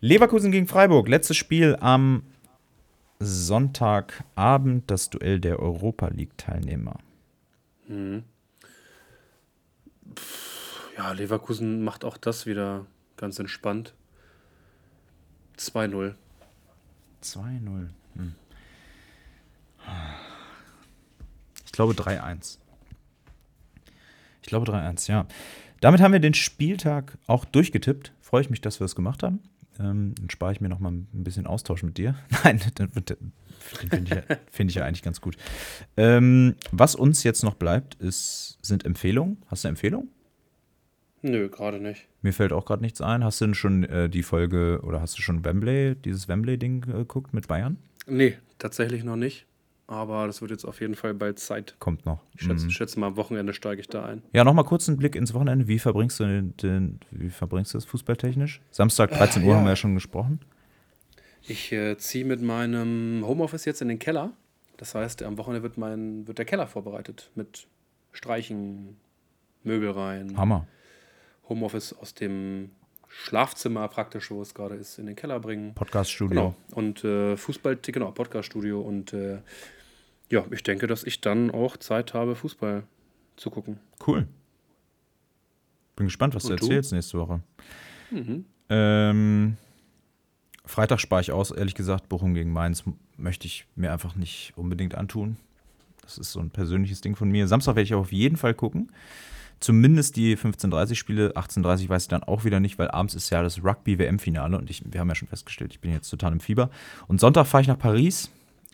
[SPEAKER 2] Leverkusen gegen Freiburg. Letztes Spiel am Sonntagabend. Das Duell der Europa League-Teilnehmer.
[SPEAKER 1] Mhm. Ja, Leverkusen macht auch das wieder ganz entspannt. 2-0.
[SPEAKER 2] 2-0. Hm. Ich glaube 3-1. Ich glaube 3-1, ja. Damit haben wir den Spieltag auch durchgetippt. Freue ich mich, dass wir es gemacht haben. Ähm, dann spare ich mir noch mal ein bisschen Austausch mit dir. Nein, den finde ich, ja, find ich, ja eigentlich ganz gut. Ähm, was uns jetzt noch bleibt, ist, sind Empfehlungen. Hast du eine Empfehlung?
[SPEAKER 1] Nö, gerade nicht.
[SPEAKER 2] Mir fällt auch gerade nichts ein. Hast du denn schon äh, die Folge oder hast du schon Wembley, dieses Wembley-Ding äh, geguckt mit Bayern?
[SPEAKER 1] Nee, tatsächlich noch nicht. Aber das wird jetzt auf jeden Fall bald Zeit.
[SPEAKER 2] Kommt noch.
[SPEAKER 1] Ich schätze, mhm. schätze mal, am Wochenende steige ich da ein.
[SPEAKER 2] Ja, nochmal kurz einen Blick ins Wochenende. Wie verbringst du, den, den wie verbringst du das fußballtechnisch? Samstag 13 äh, Uhr ja. haben wir ja schon gesprochen.
[SPEAKER 1] Ich äh, ziehe mit meinem Homeoffice jetzt in den Keller. Das heißt, am Wochenende wird, mein, wird der Keller vorbereitet mit Streichen, Möbel rein.
[SPEAKER 2] Hammer.
[SPEAKER 1] Homeoffice aus dem Schlafzimmer praktisch, wo es gerade ist, in den Keller bringen.
[SPEAKER 2] Podcaststudio.
[SPEAKER 1] Genau. Und äh, Fußball, genau, Podcaststudio. Und äh, ja, ich denke, dass ich dann auch Zeit habe, Fußball zu gucken.
[SPEAKER 2] Cool. Bin gespannt, was Und du erzählst nächste Woche. Mhm. Ähm, Freitag spare ich aus, ehrlich gesagt. Bochum gegen Mainz möchte ich mir einfach nicht unbedingt antun. Das ist so ein persönliches Ding von mir. Samstag werde ich auf jeden Fall gucken. Zumindest die 15:30 Spiele, 18:30 weiß ich dann auch wieder nicht, weil abends ist ja das Rugby-WM-Finale und ich, wir haben ja schon festgestellt, ich bin jetzt total im Fieber. Und Sonntag fahre ich nach Paris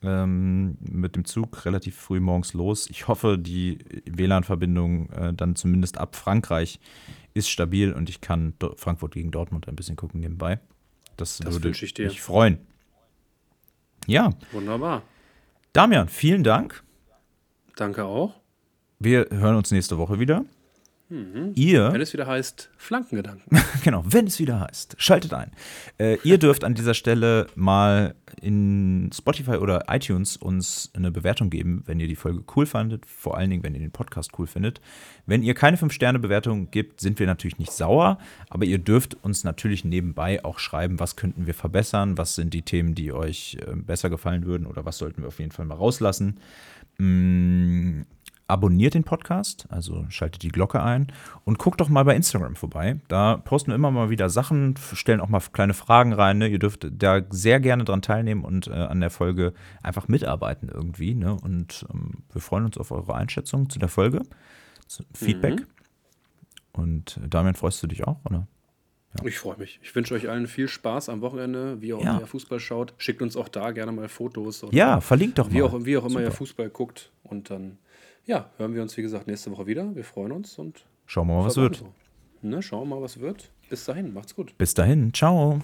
[SPEAKER 2] ähm, mit dem Zug relativ früh morgens los. Ich hoffe, die WLAN-Verbindung äh, dann zumindest ab Frankreich ist stabil und ich kann Do Frankfurt gegen Dortmund ein bisschen gucken nebenbei. Das, das würde ich mich freuen. Ja.
[SPEAKER 1] Wunderbar.
[SPEAKER 2] Damian, vielen Dank.
[SPEAKER 1] Danke auch.
[SPEAKER 2] Wir hören uns nächste Woche wieder.
[SPEAKER 1] Mhm. Ihr. Wenn es wieder heißt, Flankengedanken.
[SPEAKER 2] genau, wenn es wieder heißt, schaltet ein. Äh, ihr dürft an dieser Stelle mal in Spotify oder iTunes uns eine Bewertung geben, wenn ihr die Folge cool fandet. Vor allen Dingen, wenn ihr den Podcast cool findet. Wenn ihr keine 5-Sterne-Bewertung gibt, sind wir natürlich nicht sauer, aber ihr dürft uns natürlich nebenbei auch schreiben, was könnten wir verbessern, was sind die Themen, die euch äh, besser gefallen würden oder was sollten wir auf jeden Fall mal rauslassen. Mm, abonniert den Podcast, also schaltet die Glocke ein und guckt doch mal bei Instagram vorbei. Da posten wir immer mal wieder Sachen, stellen auch mal kleine Fragen rein. Ne? Ihr dürft da sehr gerne dran teilnehmen und äh, an der Folge einfach mitarbeiten irgendwie. Ne? Und ähm, wir freuen uns auf eure Einschätzung zu der Folge, zu Feedback. Mhm. Und äh, Damian, freust du dich auch, oder?
[SPEAKER 1] Ja. Ich freue mich. Ich wünsche euch allen viel Spaß am Wochenende, wie auch ja. immer ihr Fußball schaut. Schickt uns auch da gerne mal Fotos.
[SPEAKER 2] ja, verlinkt doch
[SPEAKER 1] wie mal. Auch, wie auch immer Super. ihr Fußball guckt. Und dann ja, hören wir uns, wie gesagt, nächste Woche wieder. Wir freuen uns und
[SPEAKER 2] schauen wir mal, was wird.
[SPEAKER 1] So. Ne, schauen wir mal, was wird. Bis dahin, macht's gut.
[SPEAKER 2] Bis dahin, ciao.